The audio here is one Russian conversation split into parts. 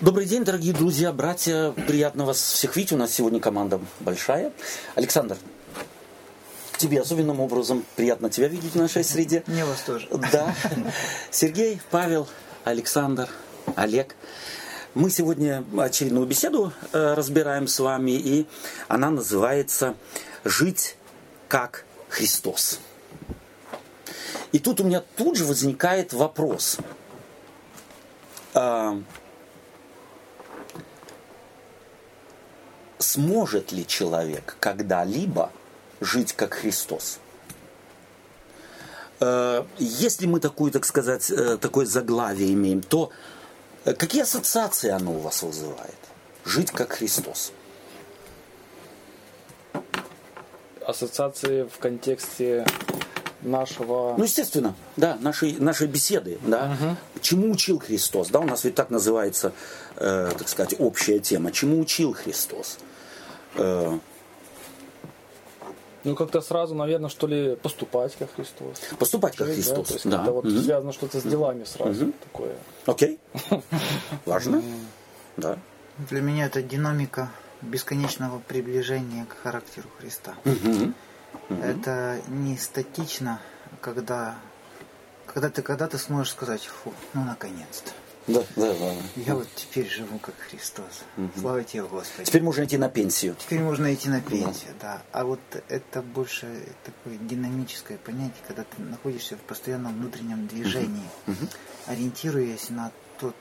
Добрый день, дорогие друзья, братья. Приятно вас всех видеть. У нас сегодня команда большая. Александр, тебе особенным образом приятно тебя видеть в нашей среде. Мне вас тоже. Да. Сергей, Павел, Александр, Олег. Мы сегодня очередную беседу э, разбираем с вами, и она называется «Жить как Христос». И тут у меня тут же возникает вопрос. Сможет ли человек когда-либо жить как Христос? Э, если мы такую, так сказать, э, такое заглавие имеем, то э, какие ассоциации оно у вас вызывает? Жить как Христос. Ассоциации в контексте нашего... Ну, естественно, да, нашей, нашей беседы, да. Угу. Чему учил Христос, да, у нас ведь так называется, э, так сказать, общая тема. Чему учил Христос? Э, ну, как-то сразу, наверное, что ли, поступать как Христос. Поступать как Христос, да. То есть, да. вот угу. связано что-то с делами сразу угу. такое. Окей. Важно. Да. Для меня это динамика бесконечного приближения к характеру Христа. Это не статично, когда, когда ты когда-то сможешь сказать, фу, ну наконец-то. Да, да, да. Я вот теперь живу как Христос. Угу. Слава тебе, Господи. Теперь можно идти на пенсию. Теперь можно идти на пенсию, да. да. А вот это больше такое динамическое понятие, когда ты находишься в постоянном внутреннем движении, угу. Угу. ориентируясь на тот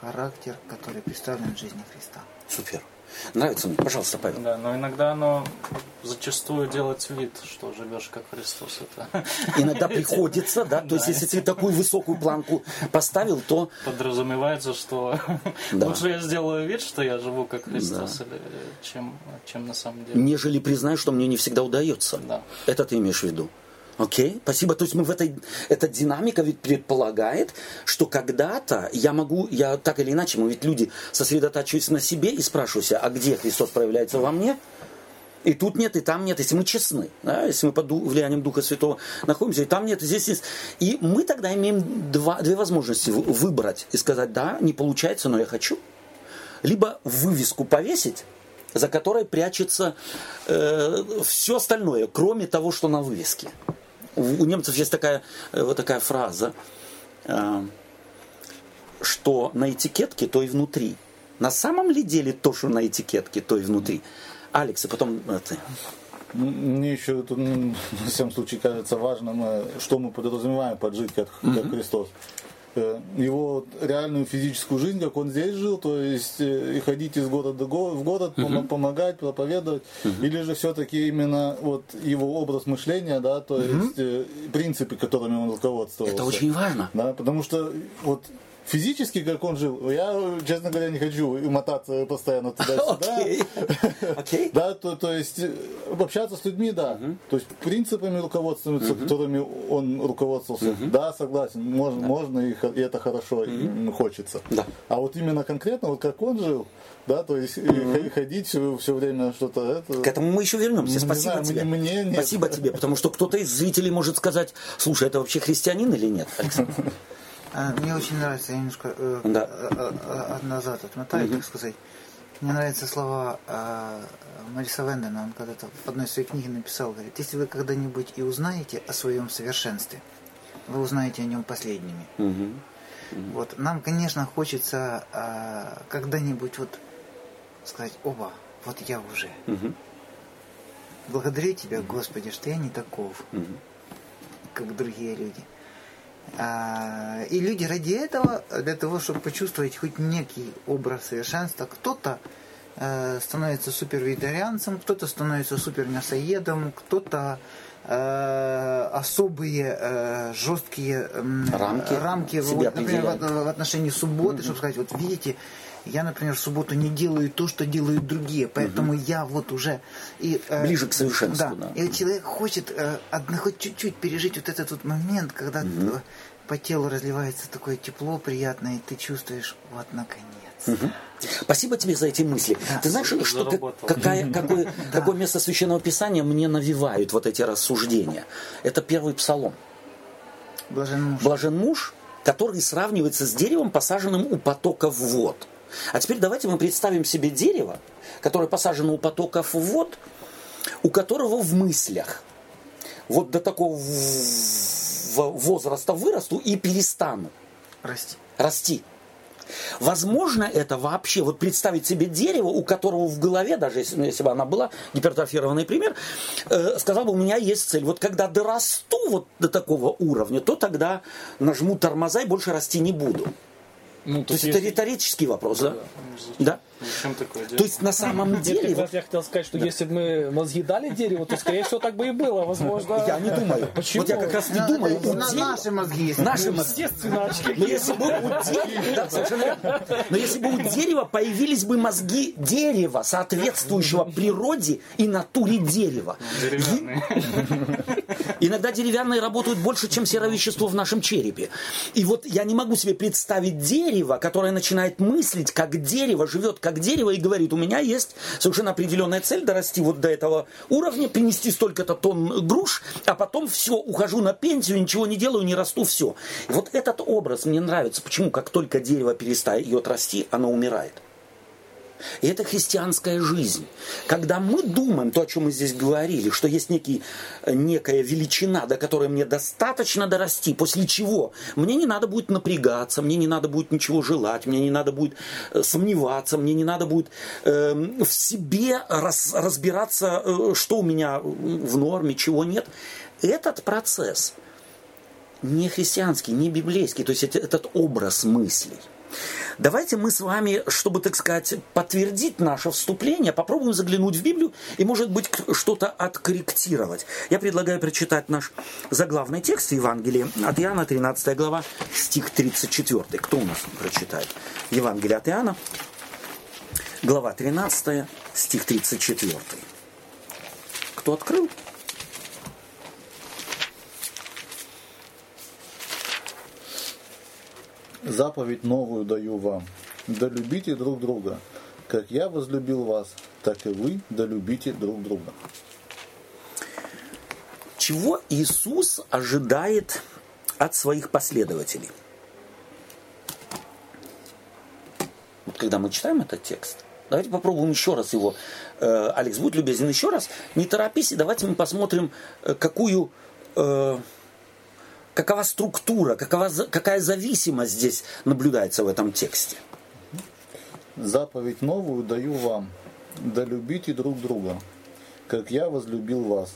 характер, который представлен в жизни Христа. Супер. Нравится мне? Пожалуйста, Павел. Да, но иногда оно зачастую делать вид, что живешь как Христос. Это... Иногда приходится, да? То есть, если ты такую высокую планку поставил, то... Подразумевается, что лучше я сделаю вид, что я живу как Христос, чем, чем на самом деле. Нежели признаю, что мне не всегда удается. Да. Это ты имеешь в виду? Окей, okay, спасибо. То есть мы в этой, эта динамика ведь предполагает, что когда-то я могу, я так или иначе, мы ведь люди сосредотачиваются на себе и спрашиваю себя, а где Христос проявляется во мне? И тут нет, и там нет, если мы честны, да, если мы под влиянием Духа Святого находимся, и там нет, и здесь есть. И мы тогда имеем два, две возможности выбрать и сказать, да, не получается, но я хочу. Либо вывеску повесить, за которой прячется э, все остальное, кроме того, что на вывеске у немцев есть такая, э, вот такая фраза, э, что на этикетке, то и внутри. На самом ли деле то, что на этикетке, то и внутри? Алекс, и потом э, ты. Мне еще тут, на всяком случае, кажется важным, что мы подразумеваем под жить как, как Христос. Э, его реальную физическую жизнь, как он здесь жил, то есть э, и ходить из города в город, uh-huh. помогать, проповедовать, uh-huh. или же все-таки именно вот его образ мышления, да, то uh-huh. есть э, принципы, которыми он руководствовался. Это очень важно. Да, потому что вот физически, как он жил, я, честно говоря, не хочу мотаться постоянно туда-сюда. Okay. Да, то, то есть общаться с людьми, да. Uh-huh. То есть принципами руководствоваться, uh-huh. которыми он руководствовался, uh-huh. да, согласен, можно, да. можно и, и это хорошо, uh-huh. хочется. Да. А вот именно конкретно, вот как он жил, да, то есть mm-hmm. ходить все, все время что-то это. К этому мы еще вернемся. Не Спасибо знаю, тебе. Мне, мне Спасибо тебе, потому что кто-то из зрителей может сказать, слушай, это вообще христианин или нет, Александр? А, мне очень нравится, я немножко э, да. э, э, назад отмотаю, угу. так сказать. Мне нравятся слова э, Мариса Вендена, он когда-то в одной своей книге написал, говорит, если вы когда-нибудь и узнаете о своем совершенстве, вы узнаете о нем последними. Угу. Угу. Вот, нам, конечно, хочется э, когда-нибудь вот сказать, оба, вот я уже. Угу. Благодарю Тебя, Господи, что я не таков, угу. как другие люди. А, и люди ради этого, для того, чтобы почувствовать хоть некий образ совершенства, кто-то э, становится супервегетарианцем, кто-то становится супермясоедом, кто-то э, особые э, жесткие рамки, рамки вот, например, в, в отношении субботы, mm-hmm. чтобы сказать, вот видите, я, например, в субботу не делаю то, что делают другие, поэтому угу. я вот уже... И, э, Ближе к совершенству, да. да. И человек хочет э, одно, хоть чуть-чуть пережить вот этот вот момент, когда угу. по телу разливается такое тепло приятное, и ты чувствуешь, вот, наконец. Угу. Спасибо тебе за эти мысли. Да. Ты знаешь, что, какая, какое, да. какое место Священного Писания мне навевают вот эти рассуждения? Это первый псалом. Блажен муж. Блажен муж, который сравнивается с деревом, посаженным у потоков вод. А теперь давайте мы представим себе дерево, которое посажено у потоков вод, у которого в мыслях вот до такого возраста вырасту и перестану расти. расти. Возможно это вообще, вот представить себе дерево, у которого в голове, даже если, ну, если бы она была, гипертрофированный пример, э, сказал бы, у меня есть цель. Вот когда дорасту вот до такого уровня, то тогда нажму тормоза и больше расти не буду. Ну, то, есть это риторический вопрос, да? Да. Зачем такое делать? То есть на самом деле... Нет, я хотел сказать, что да. если бы мы мозги дали дереву, то, скорее всего, так бы и было, возможно. Я не думаю. Почему? Вот я как раз не думаю. У на, наши мозги есть. Наши мозги. Естественно, очки. Но если бы у дерева... Да, совершенно Но если бы у дерева появились бы мозги дерева, соответствующего природе и натуре дерева. Деревянные. Иногда деревянные работают больше, чем серовещество в нашем черепе. И вот я не могу себе представить дерево, которое начинает мыслить, как дерево, живет как дерево и говорит, у меня есть совершенно определенная цель дорасти вот до этого уровня, принести столько-то тонн груш, а потом все, ухожу на пенсию, ничего не делаю, не расту, все. Вот этот образ мне нравится. Почему? Как только дерево перестает расти, оно умирает. И это христианская жизнь. Когда мы думаем, то, о чем мы здесь говорили, что есть некий, э, некая величина, до которой мне достаточно дорасти, после чего мне не надо будет напрягаться, мне не надо будет ничего желать, мне не надо будет э, сомневаться, мне не надо будет э, в себе раз, разбираться, э, что у меня в норме, чего нет. Этот процесс не христианский, не библейский, то есть это, этот образ мыслей – Давайте мы с вами, чтобы, так сказать, подтвердить наше вступление, попробуем заглянуть в Библию и, может быть, что-то откорректировать. Я предлагаю прочитать наш заглавный текст Евангелия от Иоанна, 13 глава, стих 34. Кто у нас прочитает? Евангелие от Иоанна, глава 13, стих 34. Кто открыл? Заповедь новую даю вам. Да любите друг друга. Как я возлюбил вас, так и вы да любите друг друга. Чего Иисус ожидает от своих последователей? Вот когда мы читаем этот текст, давайте попробуем еще раз его. Э, Алекс, будь любезен еще раз. Не торопись, и давайте мы посмотрим, э, какую э, какова структура, какова, какая зависимость здесь наблюдается в этом тексте? Заповедь новую даю вам, да любите друг друга, как я возлюбил вас,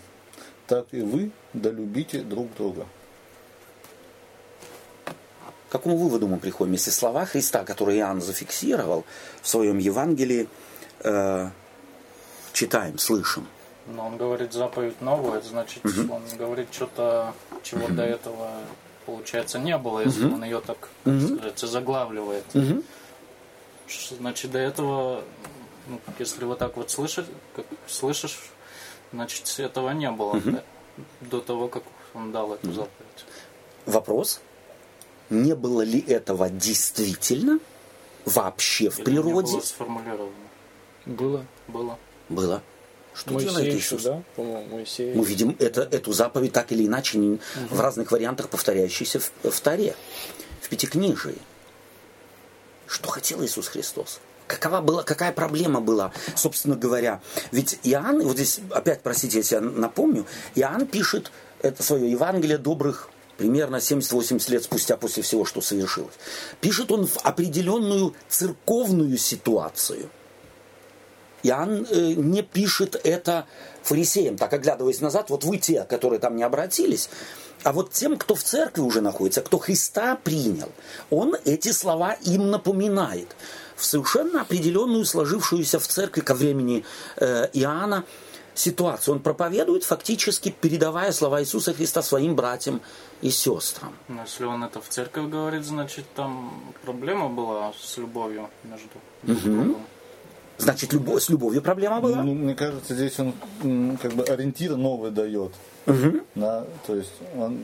так и вы да любите друг друга. К какому выводу мы приходим, если слова Христа, которые Иоанн зафиксировал в своем Евангелии, э, читаем, слышим? Но он говорит заповедь новую, это значит, угу. он говорит что-то, чего угу. до этого, получается, не было, если угу. он ее так, угу. сказать, заглавливает. Угу. Значит, до этого, ну, если вот так вот слышать, как слышишь, значит, этого не было угу. да, до того, как он дал эту угу. заповедь. Вопрос. Не было ли этого действительно вообще в Или природе? Не было сформулировано. Было. Было. Было. Что Моисей делает Иисус? Да? Моисей. Мы видим это, эту заповедь так или иначе угу. в разных вариантах повторяющейся в, в Таре, в Пятикнижии. Что хотел Иисус Христос? Какова была, какая проблема была, собственно говоря? Ведь Иоанн, вот здесь опять, простите, если я напомню, Иоанн пишет это свое Евангелие добрых примерно 70-80 лет спустя после всего, что совершилось. Пишет он в определенную церковную ситуацию – Иоанн э, не пишет это фарисеям, так оглядываясь назад, вот вы те, которые там не обратились, а вот тем, кто в церкви уже находится, кто Христа принял, он эти слова им напоминает в совершенно определенную сложившуюся в церкви ко времени э, Иоанна ситуацию. Он проповедует, фактически передавая слова Иисуса Христа своим братьям и сестрам. Но если он это в церковь говорит, значит там проблема была с любовью между угу. Значит, любовь, с любовью проблема была? Ну, мне кажется, здесь он как бы ориентир новый дает. Угу. На, то есть он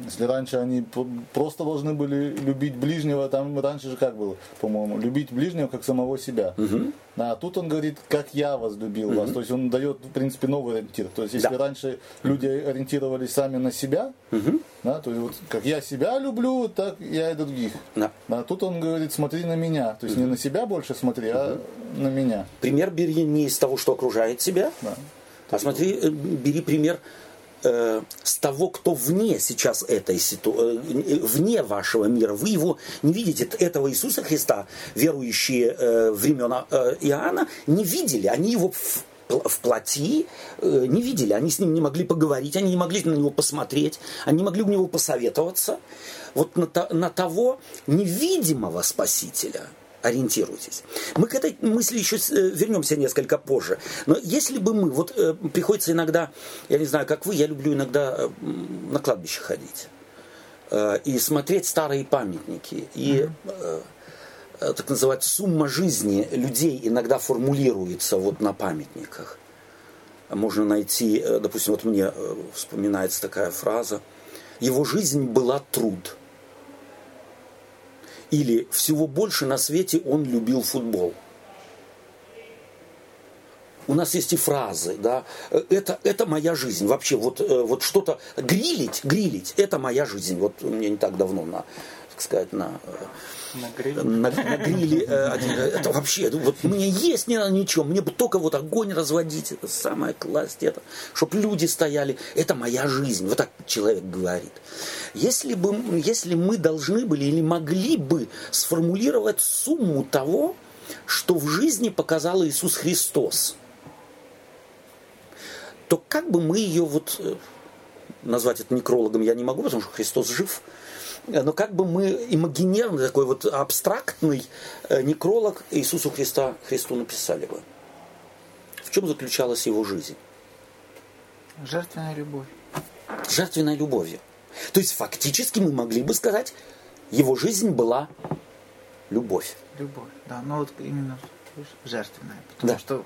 Если раньше они просто должны были любить ближнего, там раньше же как было, по-моему, любить ближнего как самого себя. Угу. А тут он говорит, как я возлюбил угу. вас. То есть он дает, в принципе, новый ориентир. То есть если да. раньше люди ориентировались сами на себя, угу. да, то есть вот как я себя люблю, так я и других. Да. А тут он говорит, смотри на меня. То есть угу. не на себя больше смотри, угу. а на меня. Пример бери не из того, что окружает себя, да. а смотри, э, бери пример э, с того, кто вне сейчас этой ситуации, э, вне вашего мира. Вы его не видите, этого Иисуса Христа, верующие э, времена э, Иоанна, не видели. Они его в, в плоти э, не видели. Они с ним не могли поговорить, они не могли на него посмотреть, они не могли у него посоветоваться. Вот на, на того невидимого Спасителя – ориентируйтесь. Мы к этой мысли еще э, вернемся несколько позже. Но если бы мы, вот э, приходится иногда, я не знаю, как вы, я люблю иногда э, на кладбище ходить и смотреть старые памятники. И так называть сумма жизни людей иногда формулируется вот на памятниках. Можно найти, допустим, вот мне вспоминается такая фраза, его жизнь была труд – или всего больше на свете он любил футбол. У нас есть и фразы, да, это, это моя жизнь. Вообще, вот, э, вот что-то, грилить, грилить, это моя жизнь. Вот мне не так давно на, так сказать, на, э, на гриле, на, на гриле э, это вообще, вот мне есть не надо ничего, мне бы только вот огонь разводить, это самое класть, это, чтобы люди стояли, это моя жизнь. Вот так человек говорит. Если, бы, если мы должны были или могли бы сформулировать сумму того, что в жизни показал Иисус Христос, то как бы мы ее вот э, назвать это некрологом я не могу, потому что Христос жив, но как бы мы имагинерный такой вот абстрактный э, некролог Иисусу Христа Христу написали бы. В чем заключалась его жизнь? Жертвенная любовь. Жертвенной любовью. То есть фактически мы могли бы сказать, его жизнь была любовь. Любовь, да, но вот именно жертвенная, потому да. что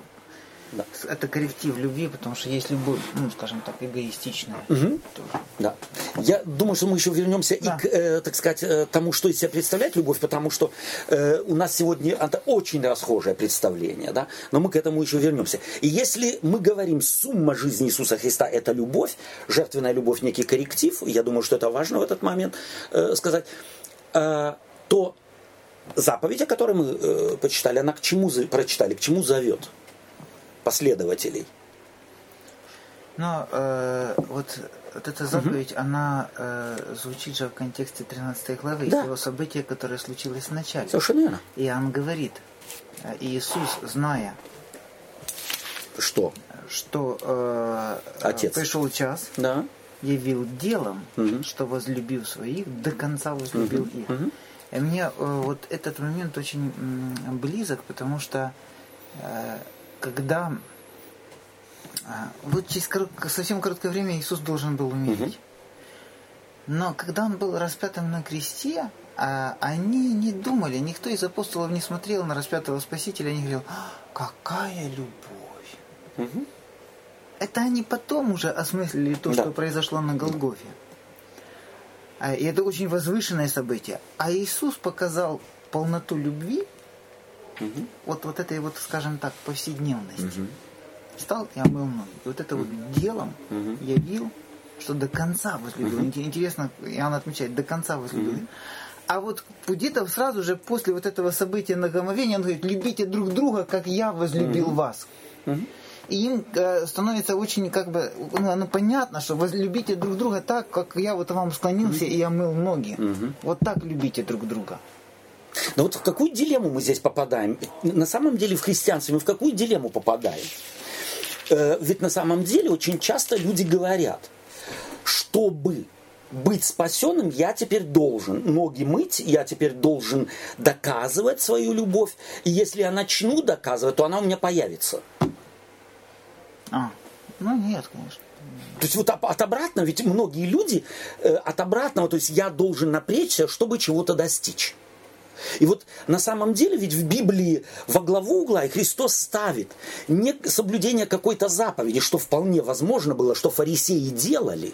да. Это корректив любви, потому что есть любовь, ну, скажем так, эгоистичная. Угу. Тоже. Да. Я думаю, что мы еще вернемся да. и к, э, так сказать, э, тому, что из себя представляет любовь, потому что э, у нас сегодня это очень расхожее представление, да, но мы к этому еще вернемся. И если мы говорим, сумма жизни Иисуса Христа – это любовь, жертвенная любовь – некий корректив, я думаю, что это важно в этот момент э, сказать, э, то заповедь, о которой мы э, почитали, она к чему прочитали, к чему зовет? Последователей. Но э, вот, вот эта заповедь, угу. она э, звучит же в контексте 13 главы, да. его события, которое случилось в начале. Совершенно верно. И он говорит, э, Иисус, зная, что, что э, Отец. пришел час, да. явил делом, угу. что возлюбил своих, до конца возлюбил угу. их. Угу. И мне э, вот этот момент очень близок, потому что э, когда а, вот через совсем короткое время Иисус должен был умереть. Но когда он был распятым на кресте, а, они не думали, никто из апостолов не смотрел на распятого Спасителя, они говорили, «А, какая любовь. Угу. Это они потом уже осмыслили то, да. что произошло на Голгофе. И это очень возвышенное событие. А Иисус показал полноту любви Угу. Вот, вот этой вот, скажем так, повседневности. Угу. Встал и омыл ноги. И вот это угу. вот делом угу. явил, что до конца возлюбил. Угу. Интересно, Иоанн отмечает, до конца возлюбил. Угу. А вот где-то сразу же после вот этого события на нагомовения он говорит, любите друг друга, как я возлюбил угу. вас. Угу. И им э, становится очень как бы, ну, ну понятно, что возлюбите друг друга так, как я вот вам склонился угу. и я мыл ноги. Угу. Вот так любите друг друга. Но вот в какую дилемму мы здесь попадаем? На самом деле в христианстве мы в какую дилемму попадаем? Э, ведь на самом деле очень часто люди говорят, чтобы быть спасенным, я теперь должен ноги мыть, я теперь должен доказывать свою любовь. И если я начну доказывать, то она у меня появится. А, ну нет, конечно. То есть вот от обратного, ведь многие люди э, от обратного, то есть я должен напрячься, чтобы чего-то достичь. И вот на самом деле ведь в Библии во главу угла и Христос ставит не соблюдение какой-то заповеди, что вполне возможно было, что фарисеи делали.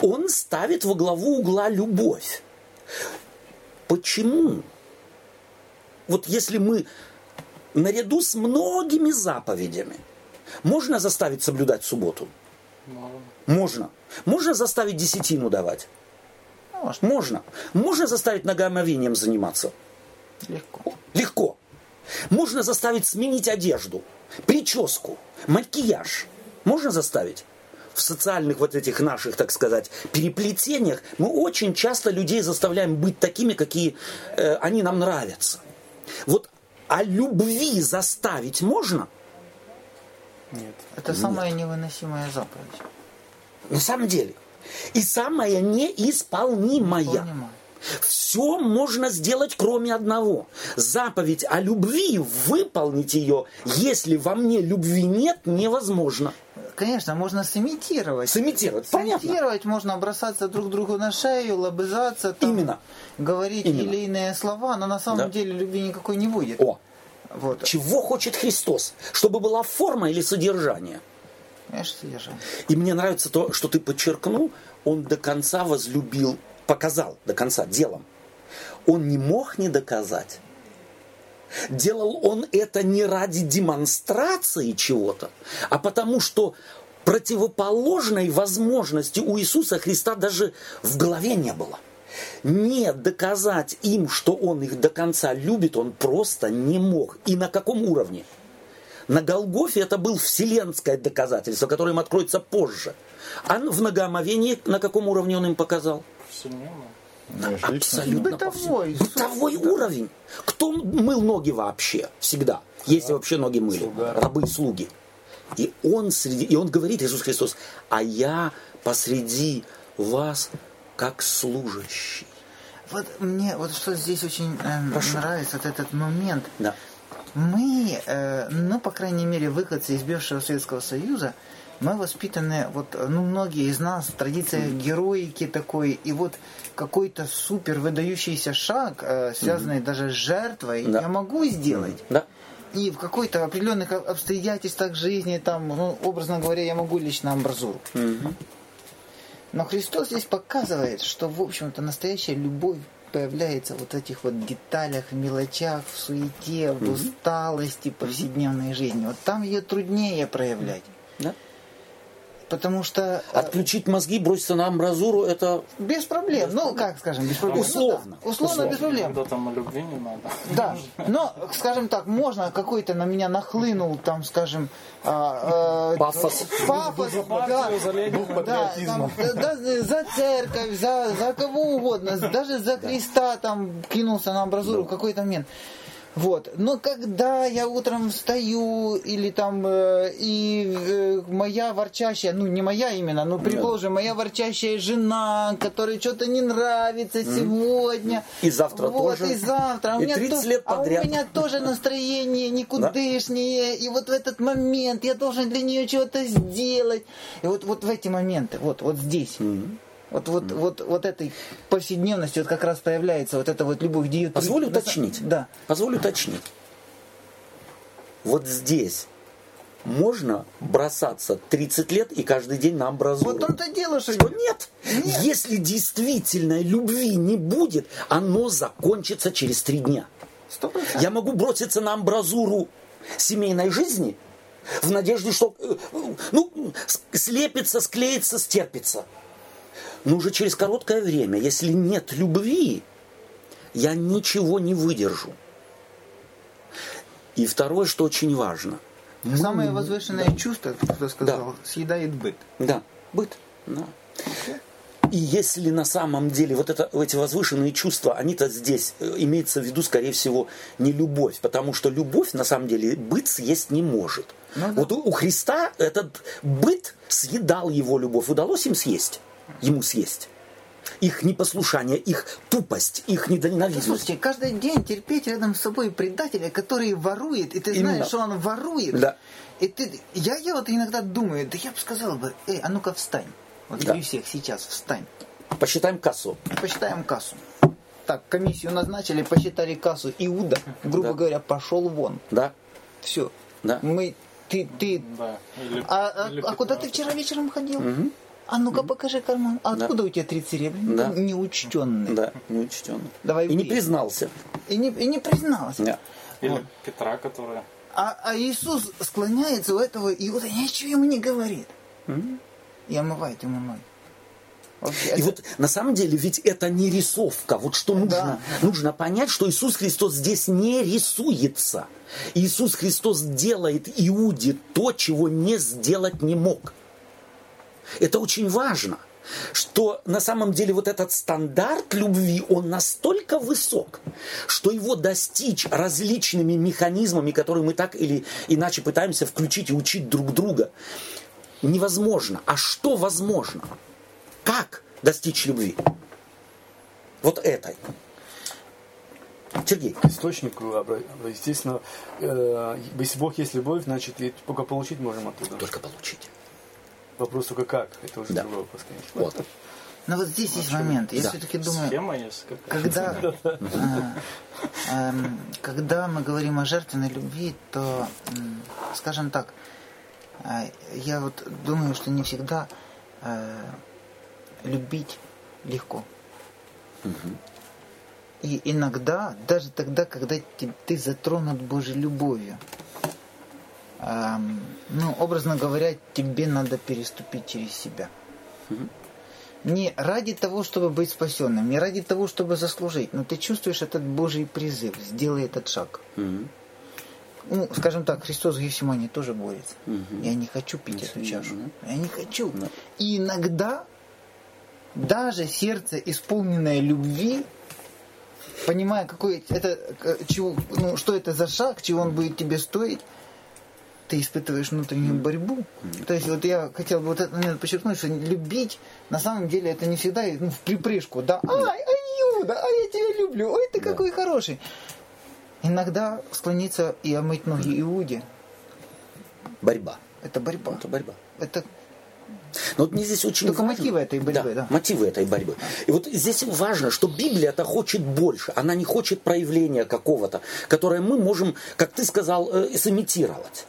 Он ставит во главу угла любовь. Почему? Вот если мы наряду с многими заповедями можно заставить соблюдать субботу? Можно. Можно заставить десятину давать? Можно. Можно. Можно заставить ногомовением заниматься? Легко. Легко. Можно заставить сменить одежду, прическу, макияж. Можно заставить? В социальных вот этих наших, так сказать, переплетениях мы очень часто людей заставляем быть такими, какие э, они нам нравятся. Вот о любви заставить можно? Нет. Это Нет. самая невыносимая заповедь. На самом деле. И самая неисполнимая. Неисполнимая. Все можно сделать, кроме одного. Заповедь о любви, выполнить ее, если во мне любви нет, невозможно. Конечно, можно сымитировать. Сымитировать, Сымитировать понятно. можно бросаться друг другу на шею, лобызаться, там, Именно. говорить Именно. или иные слова, но на самом да. деле любви никакой не будет. О, вот. Чего хочет Христос? Чтобы была форма или содержание? И мне нравится то, что ты подчеркнул, он до конца возлюбил, показал до конца делом. Он не мог не доказать. Делал он это не ради демонстрации чего-то, а потому что противоположной возможности у Иисуса Христа даже в голове не было не доказать им, что он их до конца любит, он просто не мог. И на каком уровне? На Голгофе это был вселенское доказательство, которое им откроется позже. А в многоомовении на каком уровне он им показал? Абсолютно бытовой, бытовой уровень. Кто мыл ноги вообще всегда? Если вообще ноги мыли. Слуга. Рабы и слуги. И он, среди, и он говорит, Иисус Христос, а я посреди вас как служащий. Вот мне вот что здесь очень э, нравится, вот этот момент. Да. Мы, э, ну, по крайней мере, выходцы из бывшего Советского Союза, мы воспитаны, вот, ну, многие из нас, традиция героики такой, и вот какой-то супер выдающийся шаг, э, связанный mm. даже с жертвой, да. я могу сделать. Да. И в какой-то определенных обстоятельствах жизни, там, ну, образно говоря, я могу лечь на амбразуру. Mm-hmm. Но Христос здесь показывает, что, в общем-то, настоящая любовь появляется вот в этих вот деталях, в мелочах, в суете, в усталости повседневной жизни. Вот там ее труднее проявлять. Потому что... Э, Отключить мозги, броситься на амбразуру, это... Без проблем. Ну, как скажем, без проблем. Условно. Ну, да, условно, условно, без проблем. Когда там любви не надо. Да. Но, скажем так, можно какой-то на меня нахлынул, там, скажем... А, э, пафос. Пафос, да. Да, там, да, за церковь, за, за кого угодно. Даже за Христа там кинулся на амбразуру в какой-то момент. Вот. Но когда я утром встаю, или там, э, и э, моя ворчащая, ну не моя именно, но предположим, моя ворчащая жена, которой что-то не нравится mm. сегодня. И завтра вот, тоже. И завтра. А и у меня 30 то, лет подряд. А у меня тоже настроение никудышнее. Да? И вот в этот момент я должен для нее чего-то сделать. И вот, вот в эти моменты, вот, вот здесь. Mm. Вот, вот, вот, вот этой повседневности вот как раз появляется вот эта вот любовь, где... Позволю уточнить. Да. Позволю уточнить. Вот здесь можно бросаться 30 лет и каждый день на амбразуру. Вот он-то дело, что... Что нет. нет. Если любви не будет, оно закончится через три дня. 100%. Я могу броситься на амбразуру семейной жизни в надежде, что э, ну, слепится, склеится, стерпится. Но уже через короткое время, если нет любви, я ничего не выдержу. И второе, что очень важно. Самое возвышенное да. чувство, кто сказал, да. съедает быт. Да, быт. Да. И если на самом деле вот это, эти возвышенные чувства, они-то здесь, э, имеется в виду, скорее всего, не любовь, потому что любовь, на самом деле, быт съесть не может. Ну, да. Вот у, у Христа этот быт съедал его любовь, удалось им съесть ему съесть. Их непослушание, их тупость, их недоненавидность. Слушайте, каждый день терпеть рядом с собой предателя, который ворует, и ты Именно. знаешь, что он ворует. Да. И ты, я, я вот иногда думаю, да я бы сказал бы, эй, а ну-ка встань. Вот да. всех сейчас встань. Посчитаем кассу. Посчитаем кассу. Так, комиссию назначили, посчитали кассу. Иуда, грубо да. говоря, пошел вон. Да. Все. Да. Мы, ты, ты. Да. Или, а, а, а куда ты вчера вечером ходил? Угу. А ну-ка покажи карман. А откуда у тебя три серебряных? Да. Неучтенный. Да, неучтенный. Давай И не признался. И не, и не признался. Да. Или Петра, которая... А, а Иисус склоняется у этого Иуда, ничего ему не говорит. И омывает ему ноги. Вообще, И это- вот на самом деле ведь это не рисовка. Вот что нужно, нужно понять, что Иисус Христос здесь не рисуется. Иисус Христос делает Иуде то, чего не сделать не мог. Это очень важно, что на самом деле вот этот стандарт любви, он настолько высок, что его достичь различными механизмами, которые мы так или иначе пытаемся включить и учить друг друга, невозможно. А что возможно? Как достичь любви? Вот этой. Сергей. к источнику, естественно, э, если Бог есть любовь, значит, только получить можем оттуда. Только получить. Вопрос только как, это уже Да. другой вопрос, конечно. Вот. Но вот здесь есть момент. Я Да. все-таки думаю, Схема есть какая когда, а, эм, когда мы говорим о жертвенной любви, то, скажем так, а, я вот думаю, что не всегда э, любить легко. И иногда, даже тогда, когда те- ты затронут Божьей любовью, ну, образно говоря, тебе надо переступить через себя. Не ради того, чтобы быть спасенным, не ради того, чтобы заслужить, но ты чувствуешь этот Божий призыв, сделай этот шаг. Мгм. Ну, скажем так, Христос в Гефсимане тоже борется. Я не хочу пить эту чашу. Я не хочу. И иногда даже сердце, исполненное любви, понимая, какой это, чего, ну, что это за шаг, чего он будет тебе стоить, ты испытываешь внутреннюю борьбу. То есть вот я хотел бы вот этот момент подчеркнуть, что любить на самом деле это не всегда ну, в припрыжку, да, ай, ай, Юда, ай, я тебя люблю, ой, ты какой хороший. Иногда склониться и омыть ноги Иуде, Борьба. это борьба. Это борьба. Это Но вот мне здесь очень Только важно- мотивы этой борьбы, да. Мотивы этой борьбы. И вот здесь важно, что Библия-то хочет больше. Она не хочет проявления какого-то, которое мы можем, как ты сказал, э, сымитировать.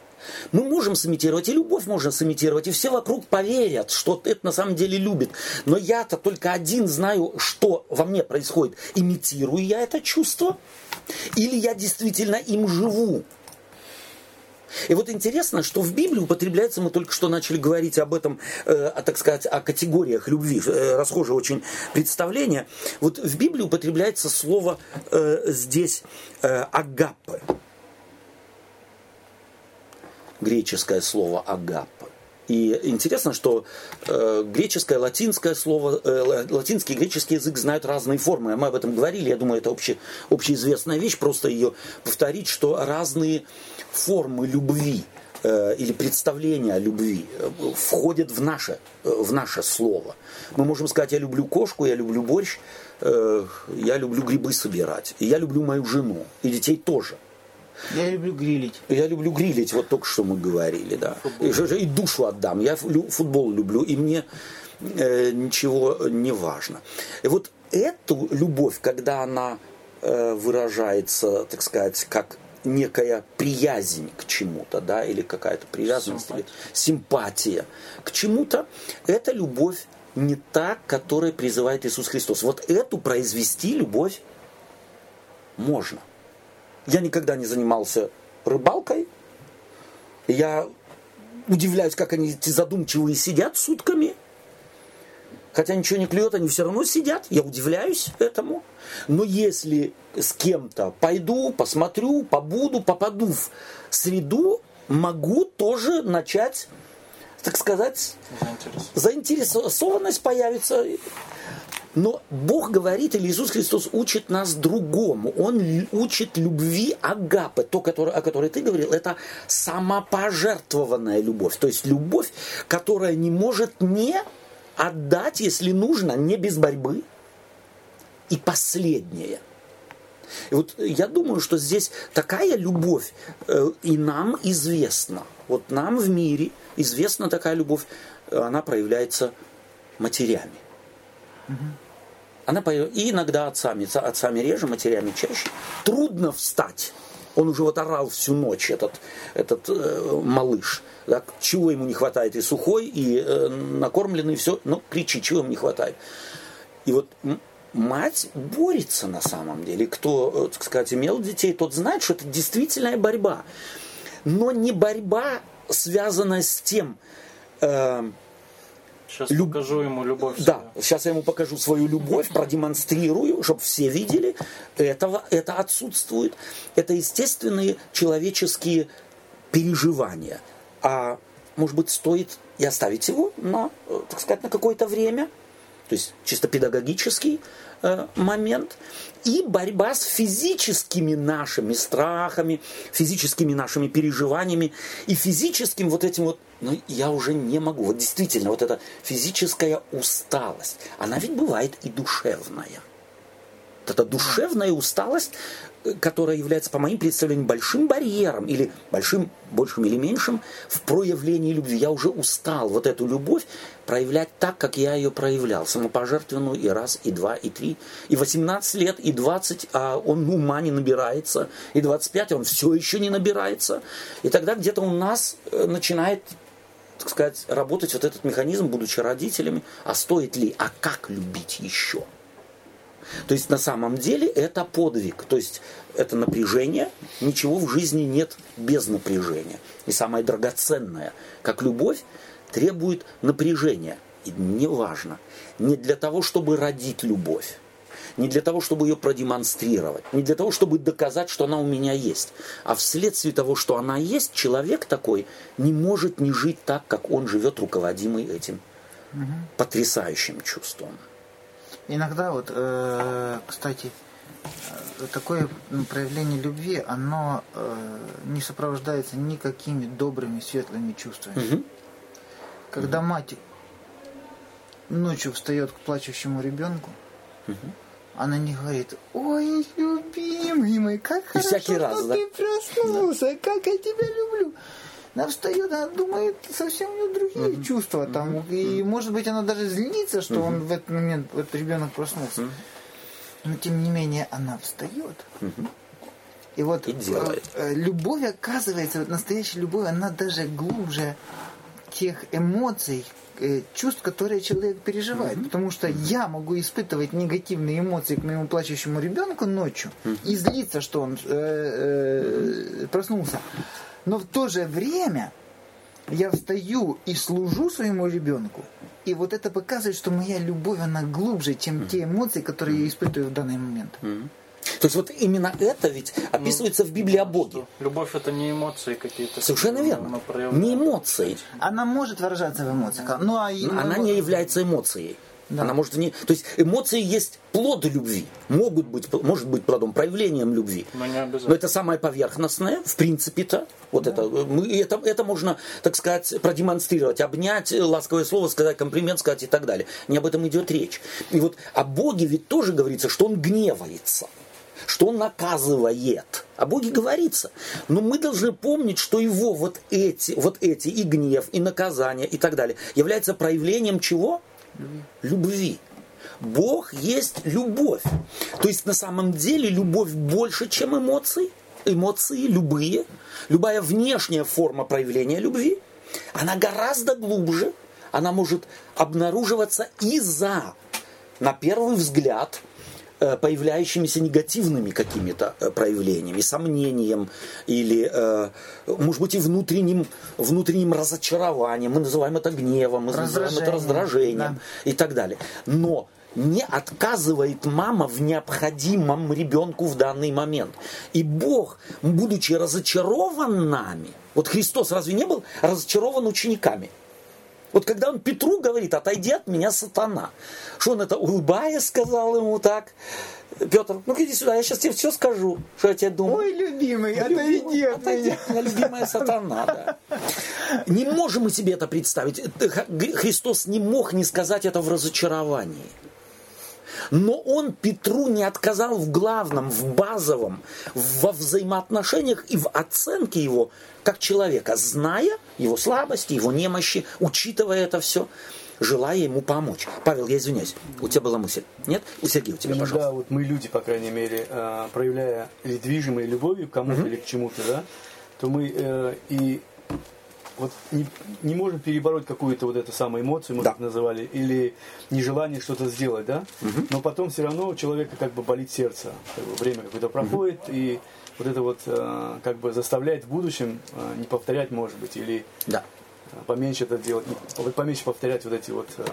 Мы можем сымитировать, и любовь можно сымитировать, и все вокруг поверят, что это на самом деле любит. Но я-то только один знаю, что во мне происходит. Имитирую я это чувство, или я действительно им живу. И вот интересно, что в Библии употребляется, мы только что начали говорить об этом, э, так сказать, о категориях любви, э, расхожее очень представление. Вот в Библии употребляется слово э, здесь э, агаппе. Греческое слово агаппе. И интересно, что э, греческое, латинское слово, э, латинский и греческий язык знают разные формы. Мы об этом говорили, я думаю, это обще, общеизвестная вещь, просто ее повторить, что разные формы любви э, или представления о любви э, входят в наше, э, в наше слово. Мы можем сказать, я люблю кошку, я люблю борщ, э, я люблю грибы собирать, и я люблю мою жену, и детей тоже. Я люблю грилить. Я люблю грилить, вот только что мы говорили, да. Же и душу отдам. Я футбол люблю, и мне э, ничего не важно. И вот эту любовь, когда она э, выражается, так сказать, как некая приязнь к чему-то, да, или какая-то привязанность, или симпатия к чему-то, это любовь не та, которая призывает Иисус Христос. Вот эту произвести любовь можно. Я никогда не занимался рыбалкой. Я удивляюсь, как они эти задумчивые сидят сутками. Хотя ничего не клюет, они все равно сидят. Я удивляюсь этому. Но если с кем-то пойду, посмотрю, побуду, попаду в среду, могу тоже начать, так сказать, заинтересован. заинтересованность появится. Но Бог говорит, или Иисус Христос учит нас другому. Он учит любви агапы. То, которое, о которой ты говорил, это самопожертвованная любовь. То есть любовь, которая не может не отдать, если нужно, не без борьбы. И последнее. И вот я думаю, что здесь такая любовь э, и нам известна. Вот нам в мире известна такая любовь, э, она проявляется матерями. Она появ- и иногда отцами, Ца- отцами реже, матерями чаще. Трудно встать Он уже вот орал всю ночь, этот, этот э, малыш. Так, чего ему не хватает? И сухой, и э, накормленный, все. Ну, кричи, чего ему не хватает. И вот мать борется на самом деле. Кто, э, так сказать, имел детей, тот знает, что это действительная борьба. Но не борьба, связанная с тем, э, Сейчас Люб... покажу ему любовь. Да, свою. сейчас я ему покажу свою любовь, продемонстрирую, чтобы все видели. Этого, это отсутствует. Это естественные человеческие переживания. А может быть, стоит и оставить его на, э, так сказать, на какое-то время. То есть чисто педагогический э, момент. И борьба с физическими нашими страхами, физическими нашими переживаниями и физическим вот этим вот но я уже не могу. Вот действительно, вот эта физическая усталость, она ведь бывает и душевная. Вот эта душевная усталость, э, которая является, по моим представлениям, большим барьером или большим, большим или меньшим в проявлении любви. Я уже устал вот эту любовь проявлять так, как я ее проявлял. Самопожертвенную и раз, и два, и три, и 18 лет, и 20, а он ума не набирается, и 25, а он все еще не набирается. И тогда где-то у нас э, начинает так сказать, работать вот этот механизм, будучи родителями, а стоит ли, а как любить еще? То есть на самом деле это подвиг, то есть это напряжение, ничего в жизни нет без напряжения. И самое драгоценное, как любовь, требует напряжения. И неважно, не для того, чтобы родить любовь, не для того, чтобы ее продемонстрировать, не для того, чтобы доказать, что она у меня есть, а вследствие того, что она есть, человек такой не может не жить так, как он живет, руководимый этим угу. потрясающим чувством. Иногда вот, э, кстати, э, такое проявление любви, оно э, не сопровождается никакими добрыми, светлыми чувствами. Угу. Когда угу. мать ночью встает к плачущему ребенку, угу она не говорит, ой, любимый мой, как И хорошо, всякий раз, что да? ты проснулся, да. как я тебя люблю. Она встает, она думает совсем у нее другие uh-huh. чувства там. Uh-huh. И может быть она даже злится, что uh-huh. он в этот момент, этот ребенок проснулся. Uh-huh. Но тем не менее она встает. Uh-huh. И вот и делает. Э, любовь, оказывается, вот настоящая любовь, она даже глубже тех эмоций, Э, чувств, которые человек переживает. Mm-hmm. Потому что я могу испытывать негативные эмоции к моему плачущему ребенку ночью mm-hmm. и злиться, что он э, э, проснулся. Но в то же время я встаю и служу своему ребенку. И вот это показывает, что моя любовь, она глубже, чем mm-hmm. те эмоции, которые я испытываю в данный момент. Mm-hmm. То есть вот именно это ведь описывается ну, в Библии о Боге. Любовь это не эмоции какие-то. Совершенно верно. Не эмоции. Она может выражаться в эмоциях. Ну, а она не является эмоцией. Да. Она может не... То есть эмоции есть плод любви. Могут быть, может быть плодом, проявлением любви. Но, не Но это самое поверхностное, в принципе-то. Вот да. это, мы, это, это можно, так сказать, продемонстрировать, обнять, ласковое слово сказать, комплимент сказать и так далее. Не об этом идет речь. И вот о Боге ведь тоже говорится, что Он гневается что он наказывает. О Боге говорится. Но мы должны помнить, что его вот эти, вот эти и гнев, и наказание, и так далее, является проявлением чего? Любви. Бог есть любовь. То есть на самом деле любовь больше, чем эмоции. Эмоции любые, любая внешняя форма проявления любви, она гораздо глубже, она может обнаруживаться и за, на первый взгляд, появляющимися негативными какими-то э, проявлениями, сомнением или, э, может быть, и внутренним, внутренним разочарованием. Мы называем это гневом, мы называем это раздражением да. и так далее. Но не отказывает мама в необходимом ребенку в данный момент. И Бог, будучи разочарован нами, вот Христос разве не был разочарован учениками? Вот когда он Петру говорит, отойди от меня, сатана. Что он это, улыбаясь, сказал ему так? Петр, ну иди сюда, я сейчас тебе все скажу, что я тебе думаю. Ой, любимый, отойди от отойди меня. Любимая сатана, да. Не можем мы себе это представить. Христос не мог не сказать это в разочаровании. Но он Петру не отказал в главном, в базовом, во взаимоотношениях и в оценке его как человека, зная его слабости, его немощи, учитывая это все. желая ему помочь. Павел, я извиняюсь, у тебя была мысль? Нет? У Сергея у тебя, Иногда пожалуйста. вот мы люди, по крайней мере, э, проявляя или любовью к кому-то или к чему-то, да, то мы э, и вот не, не можем перебороть какую-то вот эту самую эмоцию, мы Да. так называли, или нежелание что-то сделать, да, но потом все равно у человека как бы болит сердце, как бы время какое-то проходит, и вот это вот э, как бы заставляет в будущем э, не повторять, может быть, или Да. э, поменьше это делать, поменьше повторять вот эти вот... э,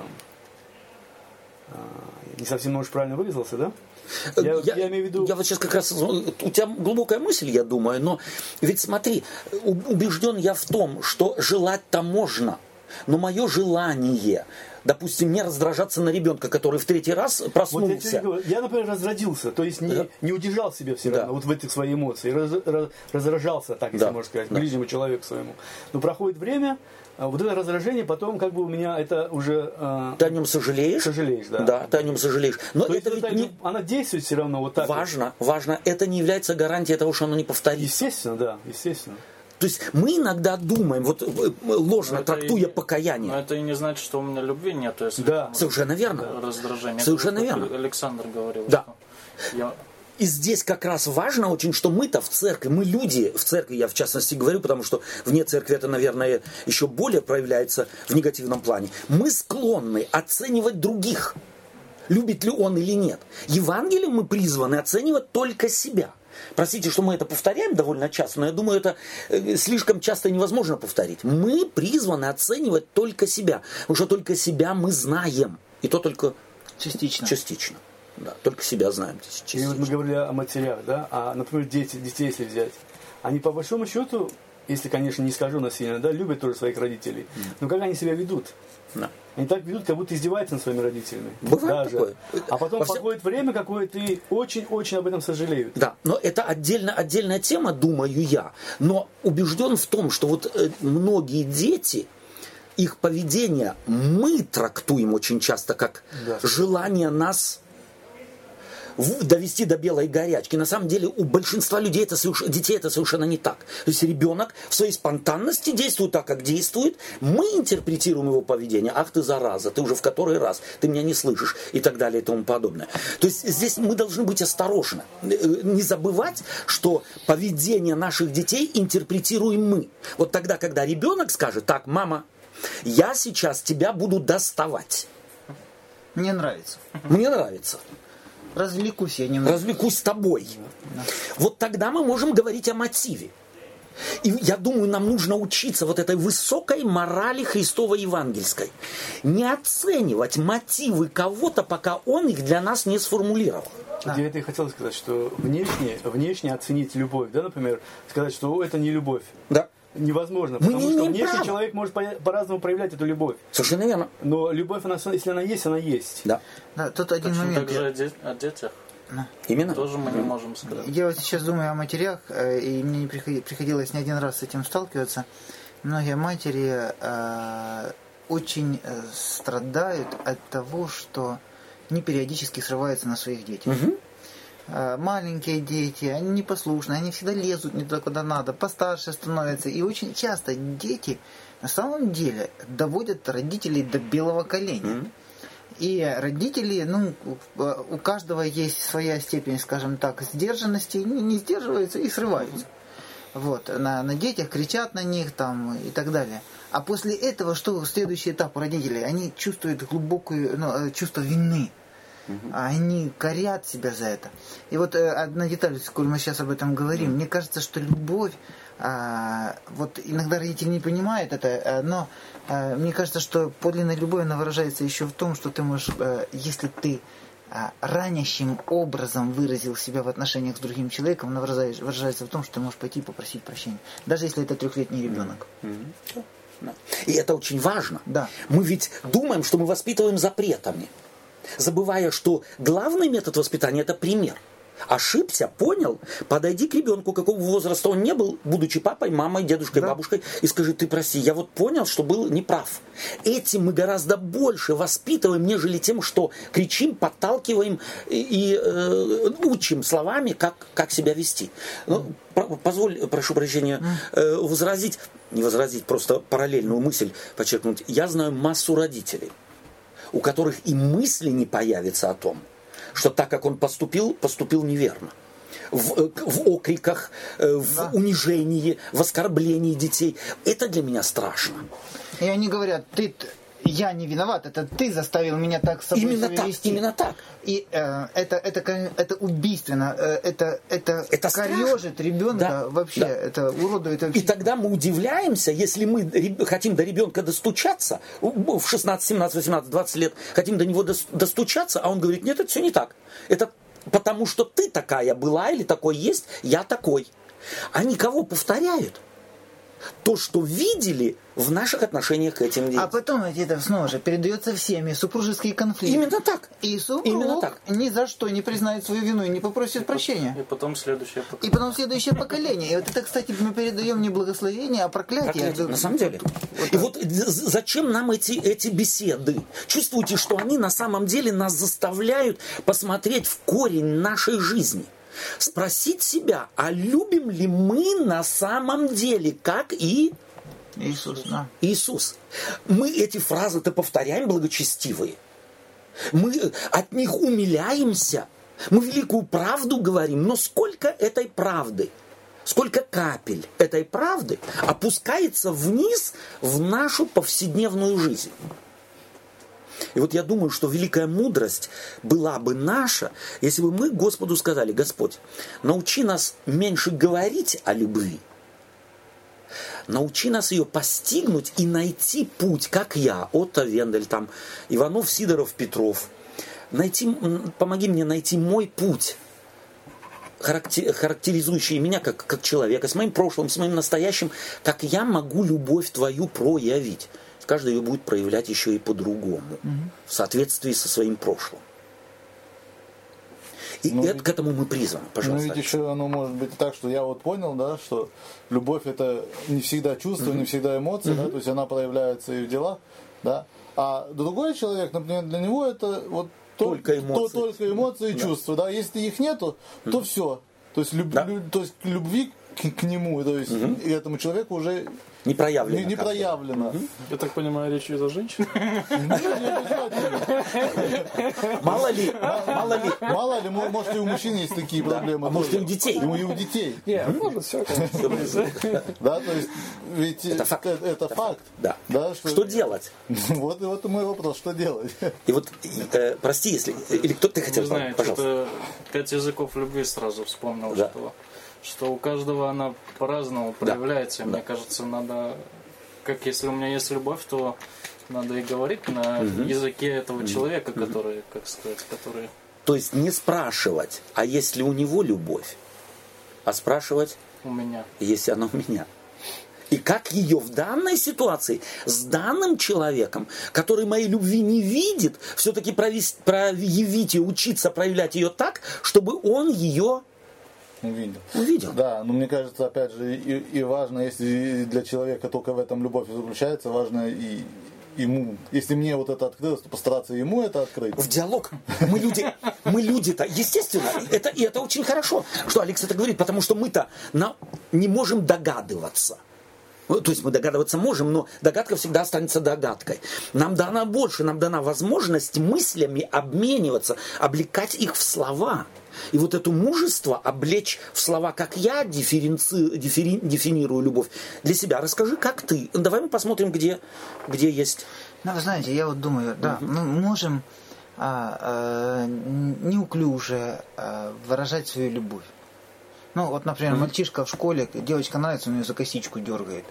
не совсем, может, правильно выразился, да? Я, я имею в виду... я вот сейчас как раз... У тебя глубокая мысль, я думаю, но ведь смотри, убежден я в том, что желать-то можно, но мое желание, допустим, не раздражаться на ребенка, который в третий раз Вот я, проснулся. тебе говорю, я, например, разродился, то есть не, Да. не удержал себя все Да. равно вот в этих своих эмоциях, раз- раз- раздражался, так если Да. можно сказать, Да. ближнему человеку своему. Но проходит время, а вот это раздражение потом как бы у меня это уже а, Ты о нем сожалеешь? сожалеешь, да. Да, ты о нем сожалеешь. Но То это ведь так, не... она действует все равно вот так. вот. Важно, важно. Это не является гарантией того, что оно не повторится. Естественно, да, естественно. То есть мы иногда думаем, вот э, ложно Но это трактуя и- покаяние. Но это и не значит, что у меня любви нет, если Да. Совершенно верно. раздражение. Совершенно Это верно. Александр говорил. Да. что Я И здесь как раз важно очень, что мы-то в церкви, мы люди в церкви, я в частности говорю, потому что вне церкви это, наверное, еще более проявляется в негативном плане. Мы склонны оценивать других, любит ли он или нет. Евангелием мы призваны оценивать только себя. Простите, что мы это повторяем довольно часто, но я думаю, это э, слишком часто невозможно повторить. Мы призваны оценивать только себя, потому что только себя мы знаем, и то только Частично. частично. Да, только себя знаем частично. И вот мы говорили о матерях, да, а, например, дети, детей если взять, они по большому счету, если, конечно, не скажу насильно, да, любят тоже своих родителей, но как они себя ведут? Да. Они так ведут, как будто издеваются над своими родителями. Бывает такое. А потом Во всем- проходит время какое-то и очень-очень об этом сожалеют. Да, но это отдельно, отдельная тема, думаю я. Но убежден в том, что вот э, многие дети, их поведение мы трактуем очень часто как Да. желание нас довести до белой горячки. На самом деле у большинства людей это соверш- детей это совершенно не так. То есть ребенок в своей спонтанности действует так, как действует. Мы интерпретируем его поведение. Ах ты зараза, ты уже в который раз, ты меня не слышишь и так далее и тому подобное. То есть здесь мы должны быть осторожны. Э, Не забывать, что поведение наших детей интерпретируем мы. Вот тогда, когда ребенок скажет, так, мама, я сейчас тебя буду доставать. Мне нравится. Мне нравится. Развлекусь я немного. развлекусь с тобой. Вот тогда мы можем говорить о мотиве. И я думаю, нам нужно учиться вот этой высокой морали Христовой евангельской. Не оценивать мотивы кого-то, пока он их для нас не сформулировал. Вот Я это и хотел сказать, что внешне, внешне оценить любовь, да, например, сказать, что «О, это не любовь. Да. Невозможно, Мы потому не что имеем внешне права. человек может по- по-разному проявлять эту любовь. Совершенно верно. Но любовь, она, если она есть, она есть. Да. Да, тут один точно момент. так же о, де- о детях Именно. тоже мы не можем сказать. Я вот сейчас думаю о матерях, э, и мне не приходи- приходилось не один раз с этим сталкиваться. Многие матери э, очень э, страдают от того, что они периодически срываются на своих детях. Э, Маленькие дети, они непослушные, они всегда лезут не туда, куда надо, постарше становятся. И очень часто дети на самом деле доводят родителей до белого коленя. И родители, ну, у- у каждого есть своя степень, скажем так, сдержанности, не, сдерживаются и срываются. Вот, на, на детях кричат на них там и так далее. А после этого, что следующий этап у родителей? Они чувствуют глубокое ну, э, чувство вины. А Они корят себя за это. И вот э, одна деталь, сколь мы сейчас об этом говорим, мне кажется, что любовь, а, вот иногда родители не понимают это, э, но э, мне кажется, что подлинная любовь, она выражается еще в том, что ты можешь, э, если ты а, ранящим образом выразил себя в отношениях с другим человеком, она выражается, выражается в том, что ты можешь пойти и попросить прощения. Даже если это трехлетний ребенок. Да. И это очень важно. Да. Мы ведь думаем, что мы воспитываем запретами, забывая, что главный метод воспитания – это пример. Ошибся, понял, подойди к ребенку, какого возраста он не был, будучи папой, мамой, дедушкой, Да. бабушкой, и скажи, ты прости, я вот понял, что был неправ. Этим мы гораздо больше воспитываем, нежели тем, что кричим, подталкиваем и, э, учим словами, как, как себя вести. Ну, про- позволь, прошу прощения, э, возразить, не возразить, просто параллельную мысль подчеркнуть. Я знаю массу родителей, у которых и мысли не появится о том, что так как он поступил, поступил неверно. В, э, в окриках, э, в да. унижении, в оскорблении детей. Это для меня страшно. И они говорят, ты я не виноват, это ты заставил меня так с собой именно так, вести. Именно так. И э, это, это, это убийственно, э, это, это, это корежит ребенка да, вообще, да. это уродует вообще. И тогда мы удивляемся, если мы хотим до ребенка достучаться, в 16, 17, 18, 20 лет, хотим до него достучаться, а он говорит, нет, это все не так. Это потому что ты такая была или такой есть, я такой. Они кого повторяют? То, что видели в наших отношениях к этим детям. А потом ведь это снова же передается всеми супружеские конфликты. Именно так. И супруг Именно так. ни за что не признает свою вину и не попросит и прощения. И потом следующее поколение. И потом следующее поколение. И вот это, кстати, мы передаем не благословение, а проклятие. проклятие на самом деле. Вот и вот зачем нам эти, эти беседы? Чувствуете, что они на самом деле нас заставляют посмотреть в корень нашей жизни спросить себя, а любим ли мы на самом деле, как и Иисус, да. Иисус. Мы эти фразы-то повторяем благочестивые. Мы от них умиляемся. Мы великую правду говорим, но сколько этой правды, сколько капель этой правды опускается вниз в нашу повседневную жизнь. И вот я думаю, что великая мудрость была бы наша, если бы мы Господу сказали, Господь, научи нас меньше говорить о любви, научи нас ее постигнуть и найти путь, как я, Отто Вендель, там, Иванов, Сидоров, Петров. Найти, помоги мне найти мой путь, характеризующий меня как, как человека, с моим прошлым, с моим настоящим, как я могу любовь твою проявить каждый ее будет проявлять еще и по-другому, угу. в соответствии со своим прошлым. И ну, это, ведь, к этому мы призваны, пожалуйста. Ну ведь еще оно может быть так, что я вот понял, да, что любовь это не всегда чувство, угу. не всегда эмоции, угу. да, то есть она проявляется и в делах, да. А другой человек, например, для него это вот только эмоции, то, только эмоции и да. чувства, да. Если их нету, то угу. все. То есть, люб, да. то есть любви к, к нему, то есть угу. этому человеку уже не проявлено. Не, не проявлено. Я так понимаю, речь идет о женщине? Мало ли, мало ли. Мало ли, может и у мужчин есть такие проблемы. А может и у детей. И у детей. Нет, может все, Да, то есть, ведь это факт. Да. Что делать? Вот и вот мой вопрос, что делать? И вот, э, прости, если, или кто ты хотел сказать, пожалуйста. Пять языков любви сразу вспомнил, что что у каждого она по-разному проявляется. Да. Мне да. кажется, надо, как если у меня есть любовь, то надо и говорить на угу. языке этого угу. человека, который, как сказать, который... То есть не спрашивать, а есть ли у него любовь, а спрашивать... У меня. Если она у меня. И как ее в данной ситуации с данным человеком, который моей любви не видит, все-таки проявить ее, учиться проявлять ее так, чтобы он ее Увидел. Увидел. Да, но мне кажется, опять же, и, и важно, если для человека только в этом любовь заключается, важно и ему, если мне вот это открылось, то постараться ему это открыть. В диалог. Мы люди, мы люди-то, естественно, это, и это очень хорошо, что Алекс это говорит, потому что мы-то на, не можем догадываться. Ну, то есть мы догадываться можем, но догадка всегда останется догадкой. Нам дана больше, нам дана возможность мыслями обмениваться, облекать их в слова. И вот это мужество облечь в слова, как я дифференци, диффери, дефинирую любовь для себя. Расскажи, как ты. Давай мы посмотрим, где, где есть. Ну, вы знаете, я вот думаю, да, мы можем а, а, неуклюже а, выражать свою любовь. Ну, вот, например, мальчишка в школе, девочка нравится, он ее за косичку дергает.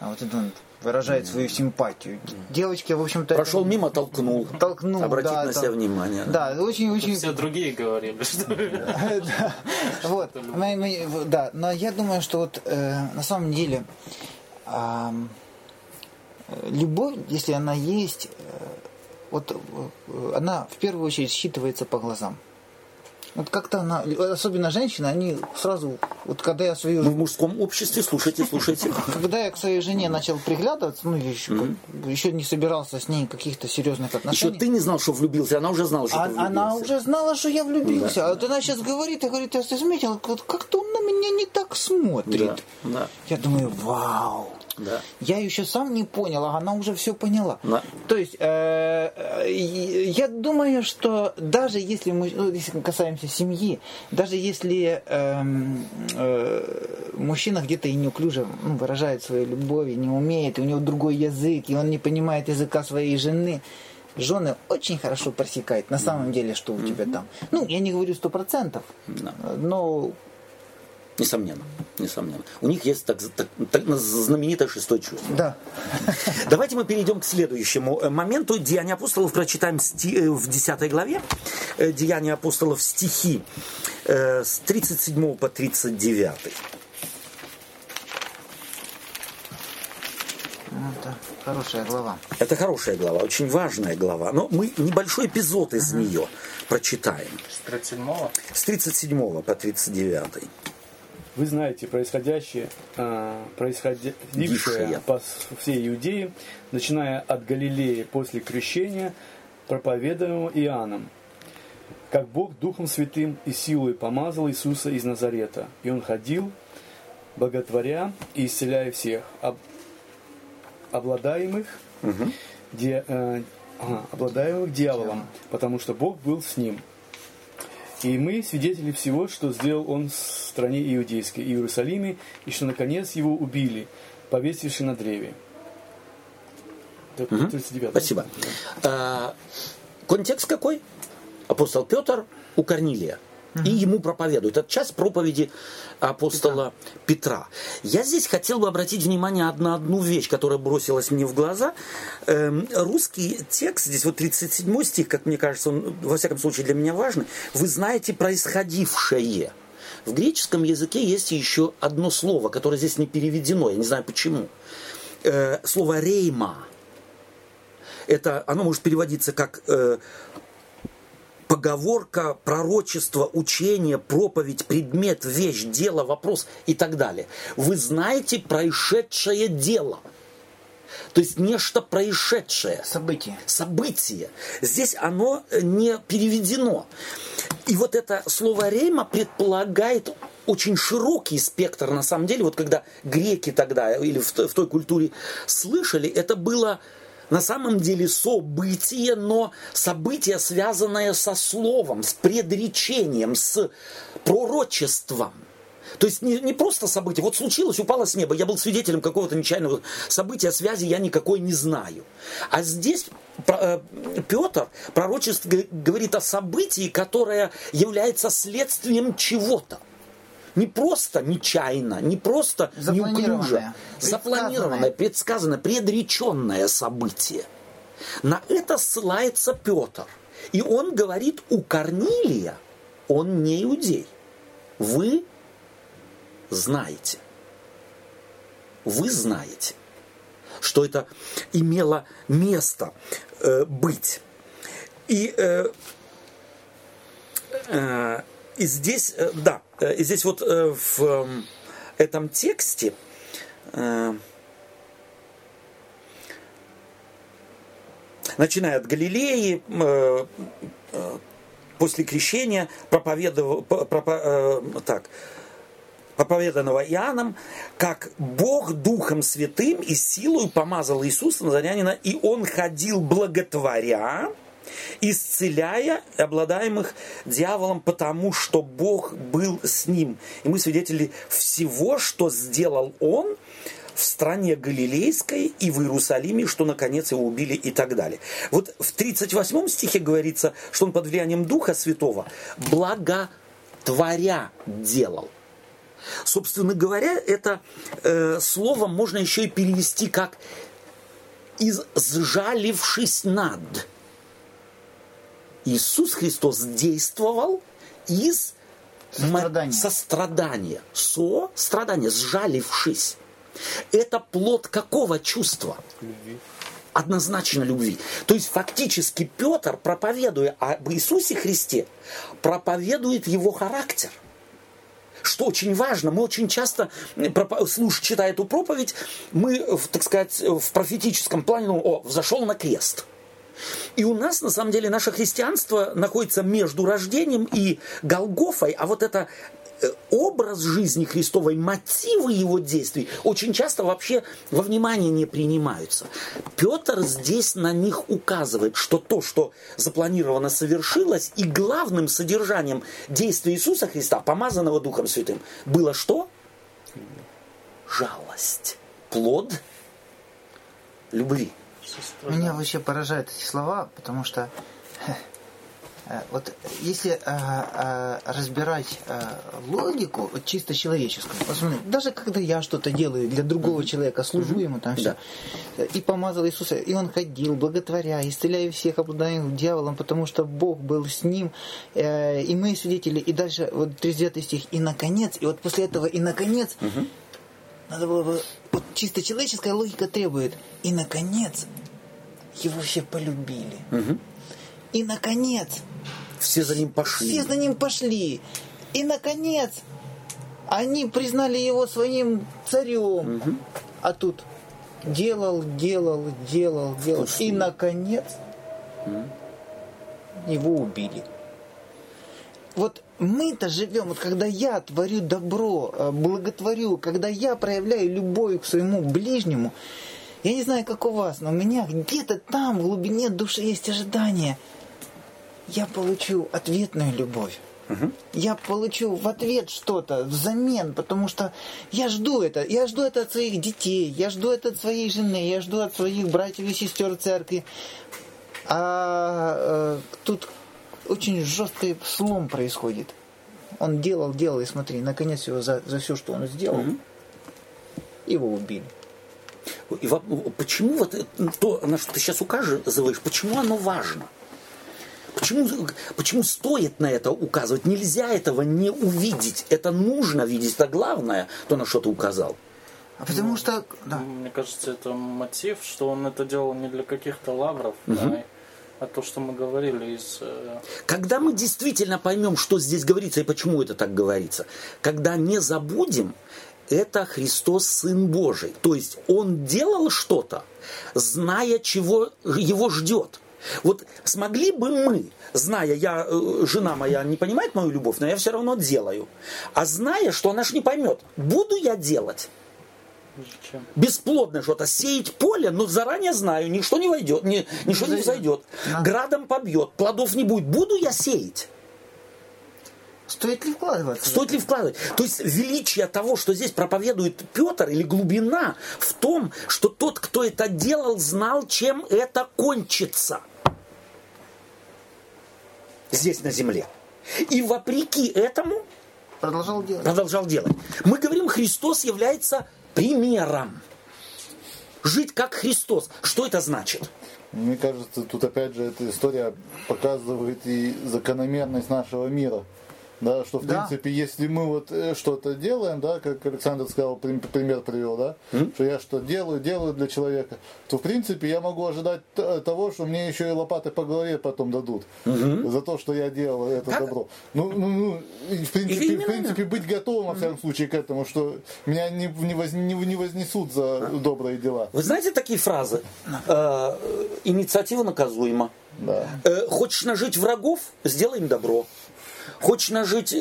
А вот это он выражает свою симпатию. Девочки, в общем-то... Прошел мимо, толкнул. Толкнул, Обратить да, на себя внимание. Да, очень-очень... Все другие говорили, что... Вот, да, но я думаю, что вот э, на самом деле любовь, если она есть, э, вот э, она в первую очередь считывается по глазам. Вот как-то она, особенно женщины, они сразу, вот когда я свою... Ну, в мужском обществе, слушайте, слушайте. Когда я к своей жене начал приглядываться, ну, еще, mm-hmm. еще не собирался с ней каких-то серьезных отношений. Еще ты не знал, что влюбился, она уже знала, что а, ты влюбился. Она уже знала, что я влюбился. Да. А вот она сейчас говорит, и говорит, я заметил, как-то он на меня не так смотрит. Да, да. Я думаю, вау. Да. Я еще сам не понял, а она уже все поняла. Да. То есть, э, э, я думаю, что даже если мы, ну, если мы касаемся семьи, даже если э, э, мужчина где-то и неуклюже ну, выражает свою любовь, и не умеет, и у него другой язык, и он не понимает языка своей жены, жены очень хорошо просекают на самом деле, что у тебя там. Ну, я не говорю сто процентов, но Несомненно, несомненно. У них есть так, так, так знаменитое шестое чувство. Да. Давайте мы перейдем к следующему э, моменту. Деяния апостолов прочитаем э, в 10 главе. Э, Деяния апостолов стихи с 37 по 39. Это хорошая глава. Это хорошая глава, очень важная глава. Но мы небольшой эпизод из uh-huh. нее прочитаем. С 37 С 37 по 39 вы знаете происходящее, а, происходившее по всей Иудее, начиная от Галилеи после крещения, проповеданного Иоанном, как Бог Духом Святым и силой помазал Иисуса из Назарета, и Он ходил, боготворя и исцеляя всех, об, обладаемых, угу. де, э, ага, обладаемых дьяволом, потому что Бог был с ним – и мы свидетели всего, что сделал он в стране иудейской, Иерусалиме, и что, наконец, его убили, повесивши на древе. Угу. Спасибо. А, контекст какой? Апостол Петр у Корнилия и ему проповедует. Это часть проповеди апостола Петра. Петра. Я здесь хотел бы обратить внимание на одну вещь, которая бросилась мне в глаза. Эм, русский текст, здесь вот 37 стих, как мне кажется, он во всяком случае для меня важный. Вы знаете происходившее. В греческом языке есть еще одно слово, которое здесь не переведено, я не знаю почему. Э, слово рейма. Это, оно может переводиться как э, поговорка, пророчество, учение, проповедь, предмет, вещь, дело, вопрос и так далее. Вы знаете происшедшее дело. То есть нечто происшедшее. Событие. Событие. Здесь оно не переведено. И вот это слово рейма предполагает очень широкий спектр, на самом деле, вот когда греки тогда или в, в той культуре слышали, это было на самом деле событие, но событие, связанное со словом, с предречением, с пророчеством. То есть не, не просто событие. Вот случилось, упало с неба, я был свидетелем какого-то нечаянного события, связи я никакой не знаю. А здесь э, Петр, пророчество говорит о событии, которое является следствием чего-то не просто нечаянно, не просто неуклюже, запланированное, предсказанное, предреченное событие. На это ссылается Петр. И он говорит, у Корнилия он не иудей. Вы знаете. Вы знаете, что это имело место э, быть. И э, э, и здесь, э, да, э, и здесь вот э, в эм, этом тексте начиная от Галилеи, после крещения, проповедов, так, проповеданного Иоанном, как Бог Духом Святым и силой помазал Иисуса Назарянина, и Он ходил благотворя, исцеляя обладаемых дьяволом, потому что Бог был с ним. И мы свидетели всего, что сделал он в стране Галилейской и в Иерусалиме, что наконец его убили и так далее. Вот в 38 стихе говорится, что он под влиянием Духа Святого благотворя делал. Собственно говоря, это э, слово можно еще и перевести как «изжалившись над». Иисус Христос действовал из сострадания, сострадания со страдания, сжалившись. Это плод какого чувства? Любви. Однозначно любви. То есть фактически Петр, проповедуя об Иисусе Христе, проповедует его характер что очень важно, мы очень часто, слушая, читая эту проповедь, мы, так сказать, в профетическом плане, ну, о, взошел на крест – и у нас, на самом деле, наше христианство находится между рождением и Голгофой, а вот это э, образ жизни Христовой, мотивы его действий очень часто вообще во внимание не принимаются. Петр здесь на них указывает, что то, что запланировано, совершилось, и главным содержанием действия Иисуса Христа, помазанного Духом Святым, было что? Жалость. Плод любви. Меня вообще поражают эти слова, потому что Э, вот если а, а, разбирать а, логику, вот чисто человеческую, посмотри, даже когда я что-то делаю для другого человека, служу ему там все, да. и помазал Иисуса, и он ходил, благотворя, исцеляя всех обладаемых дьяволом, потому что Бог был с ним, э, и мы свидетели, и дальше вот 39 стих, и наконец, и вот после этого, и наконец, mm-hmm. надо было бы, вот чисто человеческая логика требует, и наконец, его все полюбили. Mm-hmm. И наконец, все за ним пошли. Все за ним пошли. И, наконец, они признали его своим царем. Угу. А тут делал, делал, делал, делал. Пошли. И, наконец, угу. его убили. Вот мы-то живем, вот когда я творю добро, э, благотворю, когда я проявляю любовь к своему ближнему, я не знаю, как у вас, но у меня где-то там, в глубине души есть ожидание – я получу ответную любовь. Угу. Я получу в ответ что-то взамен, потому что я жду это. Я жду это от своих детей, я жду это от своей жены, я жду от своих братьев и сестер церкви. А э, тут очень жесткий слом происходит. Он делал, делал, и смотри, наконец его за, за все, что он сделал, угу. его убили. И почему вот то, на что ты сейчас указываешь, почему оно важно? Почему, почему стоит на это указывать? Нельзя этого не увидеть. Это нужно видеть. Это главное, то, на что ты указал. А потому ну, что... Да. Мне кажется, это мотив, что он это делал не для каких-то лавров, угу. да, а то, что мы говорили из... Э, когда мы действительно поймем, что здесь говорится и почему это так говорится, когда не забудем, это Христос Сын Божий. То есть Он делал что-то, зная, чего его ждет. Вот смогли бы мы, зная, я, э, жена моя не понимает мою любовь, но я все равно делаю. А зная, что она ж не поймет, буду я делать. Зачем? Бесплодное что-то, сеять поле, но заранее знаю, ничто не войдет, ни, ничто не зайдет. Градом побьет, плодов не будет. Буду я сеять. Стоит ли вкладываться? Стоит ли вкладывать? То есть величие того, что здесь проповедует Петр, или глубина в том, что тот, кто это делал, знал, чем это кончится здесь на земле. И вопреки этому продолжал делать. Продолжал делать. Мы говорим, Христос является примером. Жить как Христос. Что это значит? Мне кажется, тут опять же эта история показывает и закономерность нашего мира да, что в да. принципе, если мы вот э, что-то делаем, да, как Александр сказал, пример привел, да, mm что я что делаю, делаю для человека, то в принципе я могу ожидать того, что мне еще и лопаты по голове потом дадут mm-hmm. за то, что я делал это как? добро. Ну, ну, ну в принципе, в принципе, быть готовым, во всяком случае, к этому, что меня не, не, воз, не, не вознесут за добрые дела. Вы знаете такие фразы? Э, инициатива наказуема. Да. Э, хочешь нажить врагов, сделай им добро. Хочешь нажить э,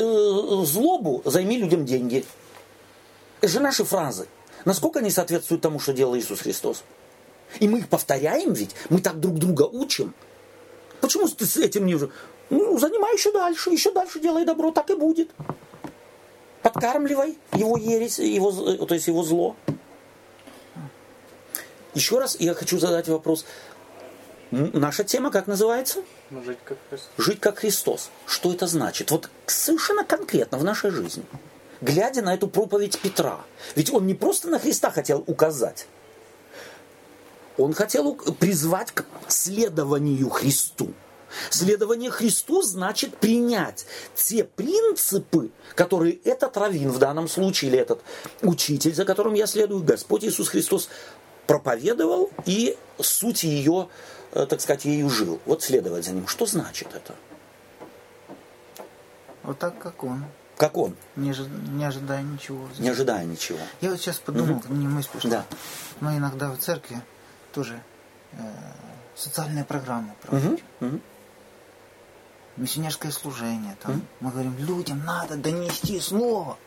злобу, займи людям деньги. Это же наши фразы. Насколько они соответствуют тому, что делал Иисус Христос? И мы их повторяем ведь, мы так друг друга учим. Почему ты с этим не? Ну, занимай еще дальше, еще дальше делай добро, так и будет. Подкармливай его ересь, его, э, то есть его зло. Еще раз я хочу задать вопрос. Наша тема как называется? Жить как Христос. Жить как Христос. Что это значит? Вот совершенно конкретно в нашей жизни. Глядя на эту проповедь Петра. Ведь он не просто на Христа хотел указать. Он хотел призвать к следованию Христу. Следование Христу значит принять те принципы, которые этот раввин в данном случае, или этот учитель, за которым я следую, Господь Иисус Христос, проповедовал, и суть ее так сказать, ею жил. Вот следовать за ним. Что значит это? Вот так, как он. Как он? Не, не ожидая ничего. Не ожидая ничего. Я вот сейчас подумал, угу. мне мысль пришла. Да. Мы иногда в церкви тоже э, социальные программы проводим. Угу. Угу. миссионерское служение. Там, mm Мы говорим, людям надо донести слово.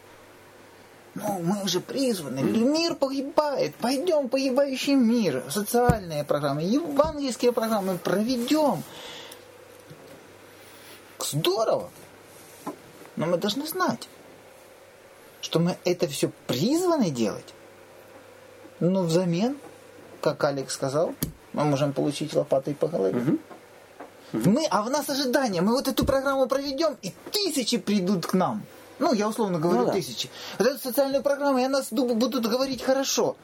Ну, мы же призваны, мир погибает, пойдем погибающий мир, социальные программы, евангельские программы проведем. Здорово. Но мы должны знать, что мы это все призваны делать. Но взамен, как Алекс сказал, мы можем получить лопатой по голове. Угу. Мы, а в нас ожидание, мы вот эту программу проведем, и тысячи придут к нам. Ну, я условно говорю ну, да. тысячи. Вот эту социальную программу, и о нас будут говорить хорошо.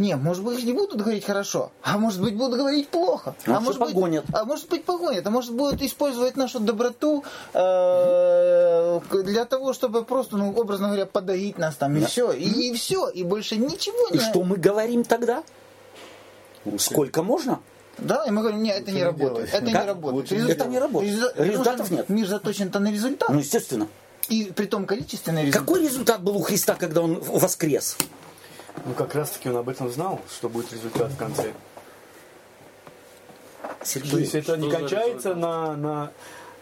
Не, может быть, не будут говорить хорошо, а может быть, будут говорить плохо. А, а может быть, погонят. А может быть, погонят. А может, будут использовать нашу доброту э, для того, чтобы просто, ну, образно говоря, подоить нас там, и да. все. И, и все, и больше ничего и не... И что мы говорим тогда? Сколько можно? Да, и мы говорим, нет, это не работает. Это не работает. Это не работает. Результатов нет. Мир заточен-то на результат. Ну, естественно. И при том количественный результат. Какой результат был у Христа, когда он воскрес? Ну, как раз-таки он об этом знал, что будет результат в конце. Сергей, То есть это не кончается на, на,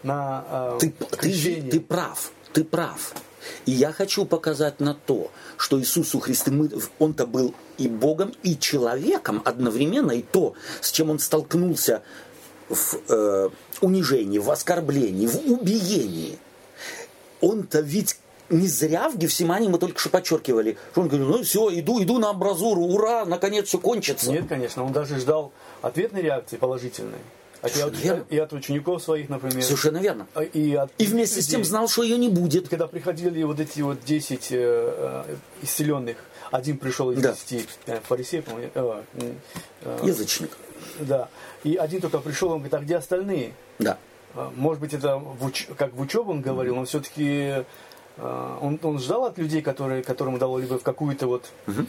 на э, ты, ты, ты прав, ты прав. И я хочу показать на то, что Иисусу Христу, Он-то был и Богом, и человеком одновременно, и то, с чем Он столкнулся в э, унижении, в оскорблении, в убиении. Он-то ведь не зря в Гефсимане мы только что подчеркивали, что он говорит, ну все, иду, иду на амбразуру, ура, наконец все кончится. Нет, конечно, он даже ждал ответной реакции положительной. От, и, от, и от учеников своих, например. Совершенно верно. А, и, от и вместе людей. с тем знал, что ее не будет. Когда приходили вот эти вот 10 э, э, исцеленных, один пришел из да. 10 э, фарисеев, э, э, язычник. Да. И один только пришел, он говорит, а где остальные? Да. А, может быть, это в уч... как в учебу он говорил, но все-таки э, он, он ждал от людей, которые, которым дало либо в какую-то вот угу.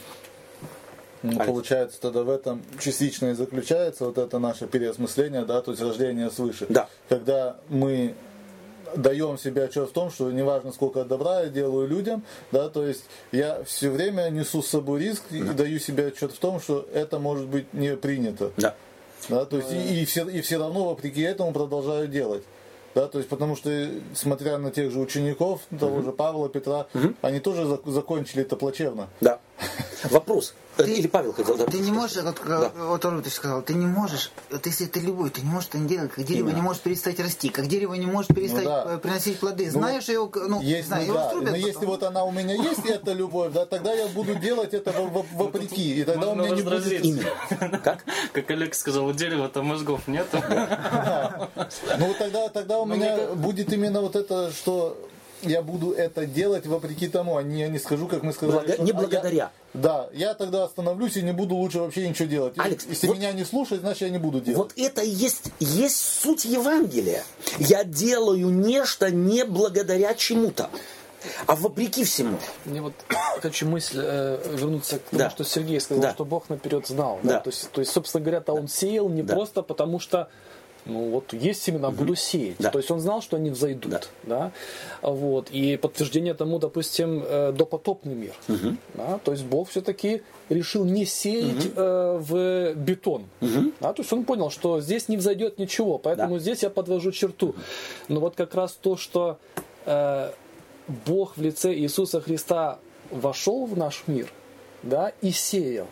Ну, получается, тогда в этом частично и заключается вот это наше переосмысление, да, то есть рождение свыше. Да. Когда мы даем себе отчет в том, что неважно, сколько добра я делаю людям, да, то есть я все время несу с собой риск да. и даю себе отчет в том, что это может быть не принято. Да. Да, то есть и, и, все, и все равно вопреки этому продолжаю делать. Да, то есть потому что, смотря на тех же учеников, того угу. же Павла, Петра, угу. они тоже закончили это плачевно. Да. Вопрос. Ты, Или Павел хотел да, Ты не можешь, вот, да. вот он ты сказал, ты не можешь, вот если ты любой, ты не можешь это не делать, как дерево Именно. не может перестать расти, как дерево не может перестать ну, да. приносить плоды. Ну, Знаешь его, ну, есть, знаю, ну, его да. Но если вот она у меня есть, эта любовь, да, тогда я буду делать это вопреки, и тогда у меня не будет имя. Как? Как Олег сказал, у дерева-то мозгов нет. Ну тогда, тогда у меня будет именно вот это, что я буду это делать вопреки тому, а не, не скажу, как мы сказали. Благо, не благодаря. Я, да, я тогда остановлюсь и не буду лучше вообще ничего делать. Алекс, Если вот, меня не слушать, значит я не буду делать. Вот это и есть, есть суть Евангелия. Я делаю нечто не благодаря чему-то. А вопреки всему. Мне вот хочу мысль э, вернуться к тому, да. что Сергей сказал, да. что Бог наперед знал. Да. Да? То, есть, то есть, собственно говоря, то да. он сеял не да. просто потому, что ну вот есть семена, угу. буду сеять. Да. То есть он знал, что они взойдут. Да. Да? Вот. И подтверждение тому, допустим, э, допотопный мир. Угу. Да? То есть Бог все-таки решил не сеять угу. э, в бетон. Угу. Да? То есть он понял, что здесь не взойдет ничего, поэтому да. здесь я подвожу черту. Но вот как раз то, что э, Бог в лице Иисуса Христа вошел в наш мир да, и сеял.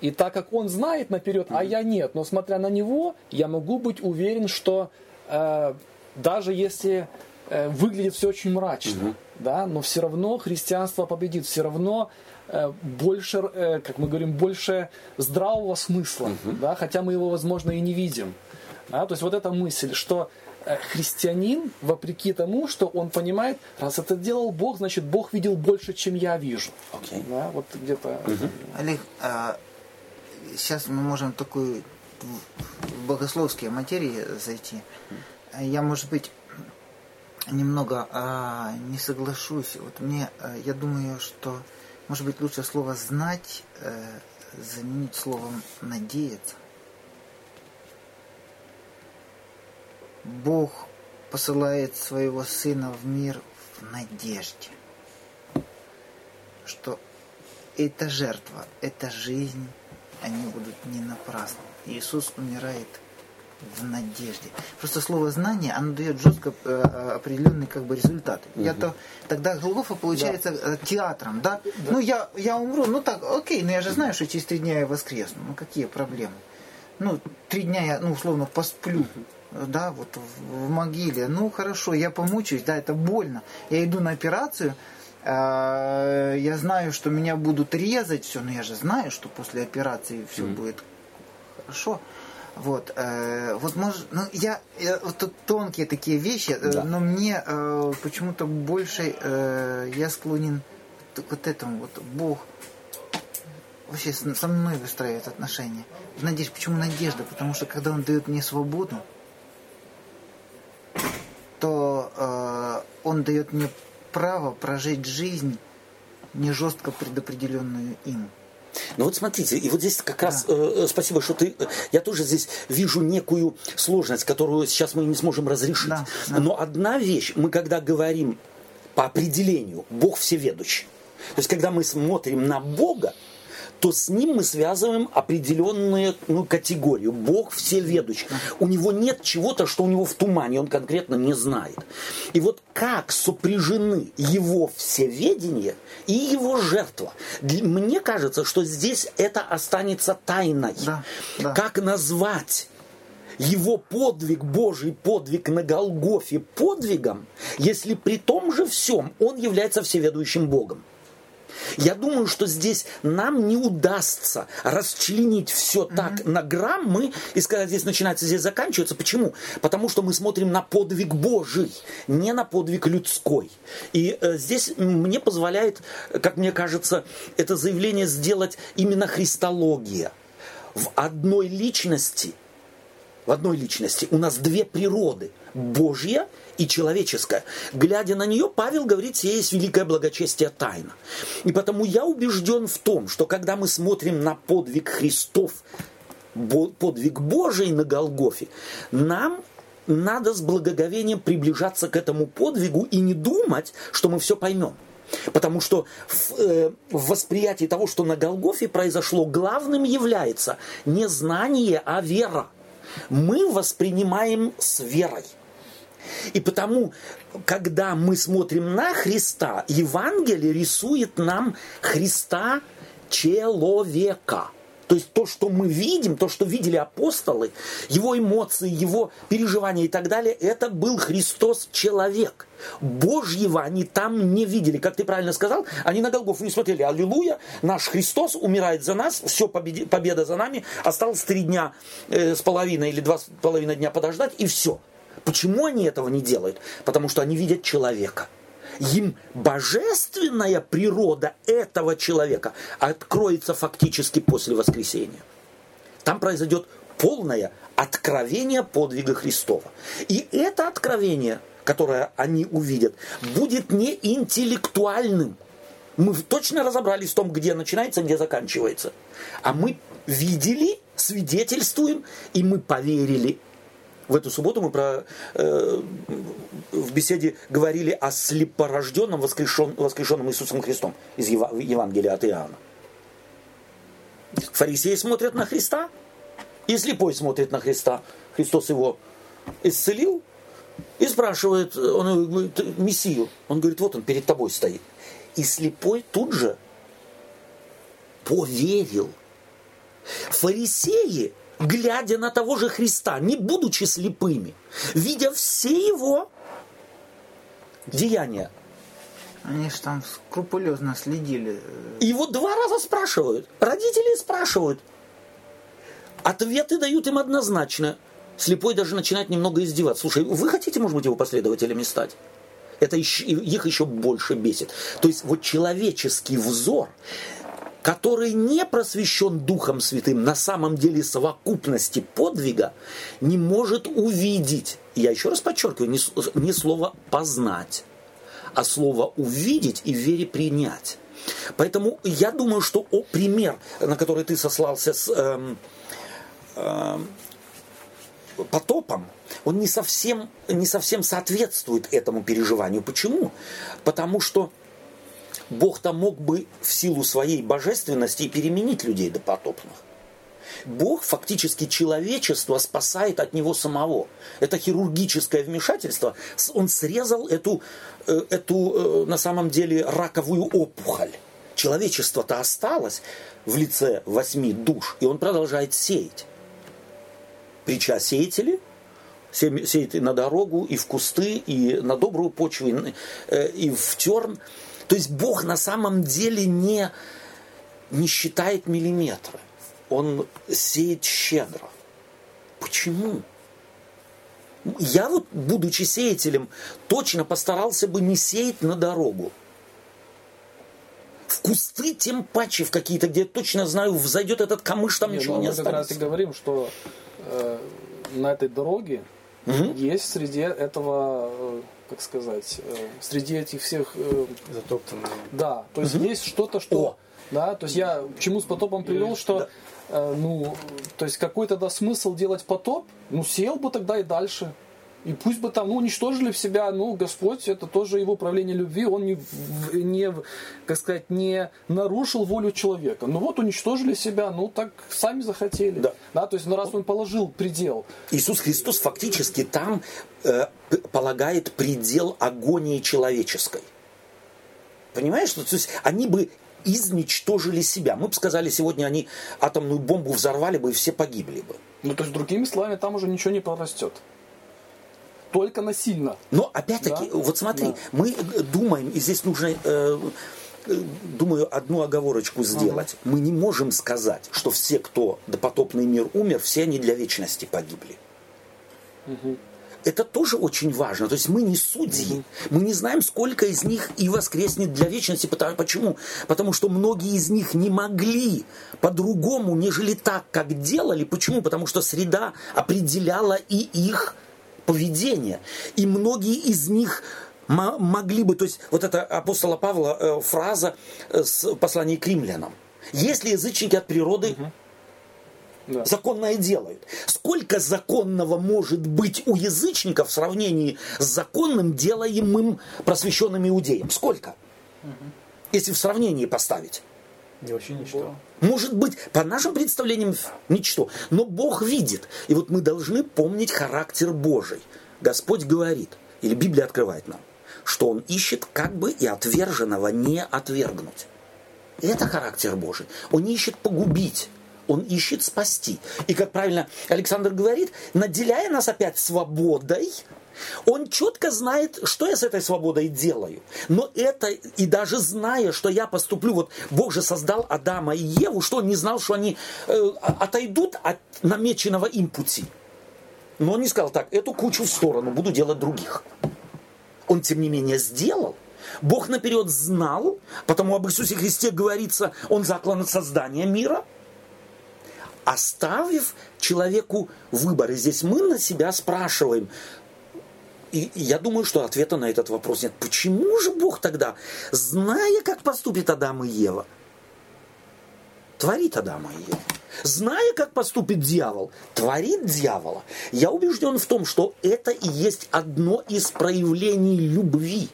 И так как он знает наперед, а я нет, но смотря на него, я могу быть уверен, что э, даже если э, выглядит все очень мрачно, угу. да, но все равно христианство победит, все равно э, больше, э, как мы говорим, больше здравого смысла, угу. да, хотя мы его, возможно, и не видим. Да, то есть вот эта мысль, что э, христианин, вопреки тому, что он понимает, раз это делал Бог, значит Бог видел больше, чем я вижу. Okay. Да, вот где-то. Угу. Олег, а сейчас мы можем такую в богословские материи зайти. Я, может быть, немного а, не соглашусь. Вот мне, а, я думаю, что, может быть, лучше слово знать а, заменить словом надеяться. Бог посылает своего сына в мир в надежде, что эта жертва, эта жизнь, они будут не напрасны. Иисус умирает в надежде. Просто слово знание, оно дает жестко э, э, определенный как бы результат. Угу. Я то тогда Голгофа получается да. Э, театром, да? да? Ну я я умру, ну так, окей, но я же знаю, что через три дня я воскресну. Ну какие проблемы? Ну три дня я, ну условно посплю. Да, вот в, в могиле. Ну хорошо, я помучаюсь, да, это больно. Я иду на операцию, я знаю, что меня будут резать, все, но я же знаю, что после операции все mm. будет хорошо. Вот, э, вот может, ну я, я вот тут тонкие такие вещи, э, да. но мне э, почему-то больше э, я склонен к вот этому вот Бог вообще со мной выстраивает отношения. Надежда, почему надежда? Потому что когда Он дает мне свободу, то э, Он дает мне право прожить жизнь не жестко предопределенную им. Ну вот смотрите, и вот здесь как раз э, э, спасибо, что ты. Я тоже здесь вижу некую сложность, которую сейчас мы не сможем разрешить. Да, да. Но одна вещь, мы когда говорим по определению, Бог всеведущий. То есть, когда мы смотрим на Бога, то с ним мы связываем определенную ну, категорию. Бог всеведущий. У него нет чего-то, что у него в тумане, он конкретно не знает. И вот как сопряжены его всеведение и его жертва. Мне кажется, что здесь это останется тайной. Да, да. Как назвать его подвиг, Божий подвиг на Голгофе подвигом, если при том же всем он является всеведущим Богом. Я думаю, что здесь нам не удастся расчленить все mm-hmm. так на граммы и сказать, здесь начинается, здесь заканчивается. Почему? Потому что мы смотрим на подвиг Божий, не на подвиг людской. И э, здесь мне позволяет, как мне кажется, это заявление сделать именно христология. В одной личности, в одной личности у нас две природы. Божья и человеческое. Глядя на нее, Павел говорит, сие есть великое благочестие тайна. И потому я убежден в том, что когда мы смотрим на подвиг Христов, подвиг Божий на Голгофе, нам надо с благоговением приближаться к этому подвигу и не думать, что мы все поймем. Потому что в, э, в восприятии того, что на Голгофе произошло, главным является не знание, а вера. Мы воспринимаем с верой. И потому, когда мы смотрим на Христа, Евангелие рисует нам Христа человека. То есть то, что мы видим, то, что видели апостолы, его эмоции, его переживания и так далее, это был Христос человек. Божьего они там не видели. Как ты правильно сказал, они на Голгофу не смотрели. Аллилуйя, наш Христос умирает за нас, все, победа за нами. Осталось три дня э, с половиной или два с половиной дня подождать, и все. Почему они этого не делают? Потому что они видят человека. Им божественная природа этого человека откроется фактически после воскресения. Там произойдет полное откровение подвига Христова. И это откровение, которое они увидят, будет не интеллектуальным. Мы точно разобрались в том, где начинается, где заканчивается. А мы видели, свидетельствуем, и мы поверили в эту субботу мы про, э, в беседе говорили о слепорожденном воскрешен, воскрешенном Иисусом Христом из Евангелия от Иоанна. Фарисеи смотрят на Христа, и слепой смотрит на Христа. Христос его исцелил и спрашивает, он говорит, Мессию. Он говорит, вот он перед тобой стоит. И слепой тут же поверил. Фарисеи глядя на того же Христа, не будучи слепыми, видя все его деяния. Они же там скрупулезно следили. Вот два раза спрашивают. Родители спрашивают. Ответы дают им однозначно. Слепой даже начинает немного издеваться. Слушай, вы хотите, может быть, его последователями стать? Это еще, их еще больше бесит. То есть вот человеческий взор который не просвещен Духом Святым, на самом деле совокупности подвига, не может увидеть, я еще раз подчеркиваю, не, не слово «познать», а слово «увидеть» и в вере принять. Поэтому я думаю, что о, пример, на который ты сослался с эм, эм, потопом, он не совсем, не совсем соответствует этому переживанию. Почему? Потому что Бог-то мог бы в силу своей божественности переменить людей до потопных. Бог фактически человечество спасает от него самого. Это хирургическое вмешательство. Он срезал эту, э, эту э, на самом деле раковую опухоль. Человечество-то осталось в лице восьми душ, и он продолжает сеять. Притча сеятели сеет и на дорогу, и в кусты, и на добрую почву, и э, в терн. То есть Бог на самом деле не, не считает миллиметры. Он сеет щедро. Почему? Я вот, будучи сеятелем, точно постарался бы не сеять на дорогу. В кусты, тем паче в какие-то, где я точно знаю, взойдет этот камыш, там не, ничего ну, не останется. Мы как раз и говорим, что э, на этой дороге угу. есть среди этого, э, как сказать, э, среди этих всех... Э, Затоптанных. Да, то есть угу. есть что-то, что... О. Да, то есть я к чему с потопом привел, что да. э, ну, то есть какой тогда смысл делать потоп? Ну, сел бы тогда и дальше. И пусть бы там, ну, уничтожили в себя, ну, Господь, это тоже его правление любви, он не, не, как сказать, не нарушил волю человека. Ну вот уничтожили себя, ну так сами захотели. Да. да то есть, ну раз он положил предел. Иисус Христос фактически там э, полагает предел агонии человеческой. Понимаешь? То есть они бы изничтожили себя. Мы бы сказали, сегодня они атомную бомбу взорвали бы и все погибли бы. Ну, то есть, другими словами, там уже ничего не прорастет только насильно. Но опять-таки, да? вот смотри, да. мы думаем, и здесь нужно, э, думаю, одну оговорочку сделать. Ага. Мы не можем сказать, что все, кто допотопный мир умер, все они для вечности погибли. Угу. Это тоже очень важно. То есть мы не судьи. Угу. Мы не знаем, сколько из них и воскреснет для вечности. Потому, почему? Потому что многие из них не могли по-другому, нежели так, как делали. Почему? Потому что среда определяла и их поведения. И многие из них могли бы, то есть вот эта апостола Павла э, фраза э, с послания к римлянам. Если язычники от природы угу. Да. законное делают. Сколько законного может быть у язычников в сравнении с законным, делаемым просвещенным иудеям? Сколько? Угу. Если в сравнении поставить. И вообще ничто. Может быть, по нашим представлениям, ничто. Но Бог видит. И вот мы должны помнить характер Божий. Господь говорит, или Библия открывает нам, что Он ищет как бы и отверженного не отвергнуть. Это характер Божий. Он не ищет погубить, он ищет спасти. И, как правильно Александр говорит, наделяя нас опять свободой, он четко знает, что я с этой свободой делаю. Но это, и даже зная, что я поступлю, вот Бог же создал Адама и Еву, что он не знал, что они э, отойдут от намеченного им пути. Но он не сказал так, эту кучу в сторону, буду делать других. Он, тем не менее, сделал. Бог наперед знал, потому об Иисусе Христе говорится, он заклан от создания мира, оставив человеку выбор. И здесь мы на себя спрашиваем, и я думаю, что ответа на этот вопрос нет. Почему же Бог тогда, зная, как поступит Адам и Ева, творит Адама и Ева? Зная, как поступит дьявол, творит дьявола. Я убежден в том, что это и есть одно из проявлений любви.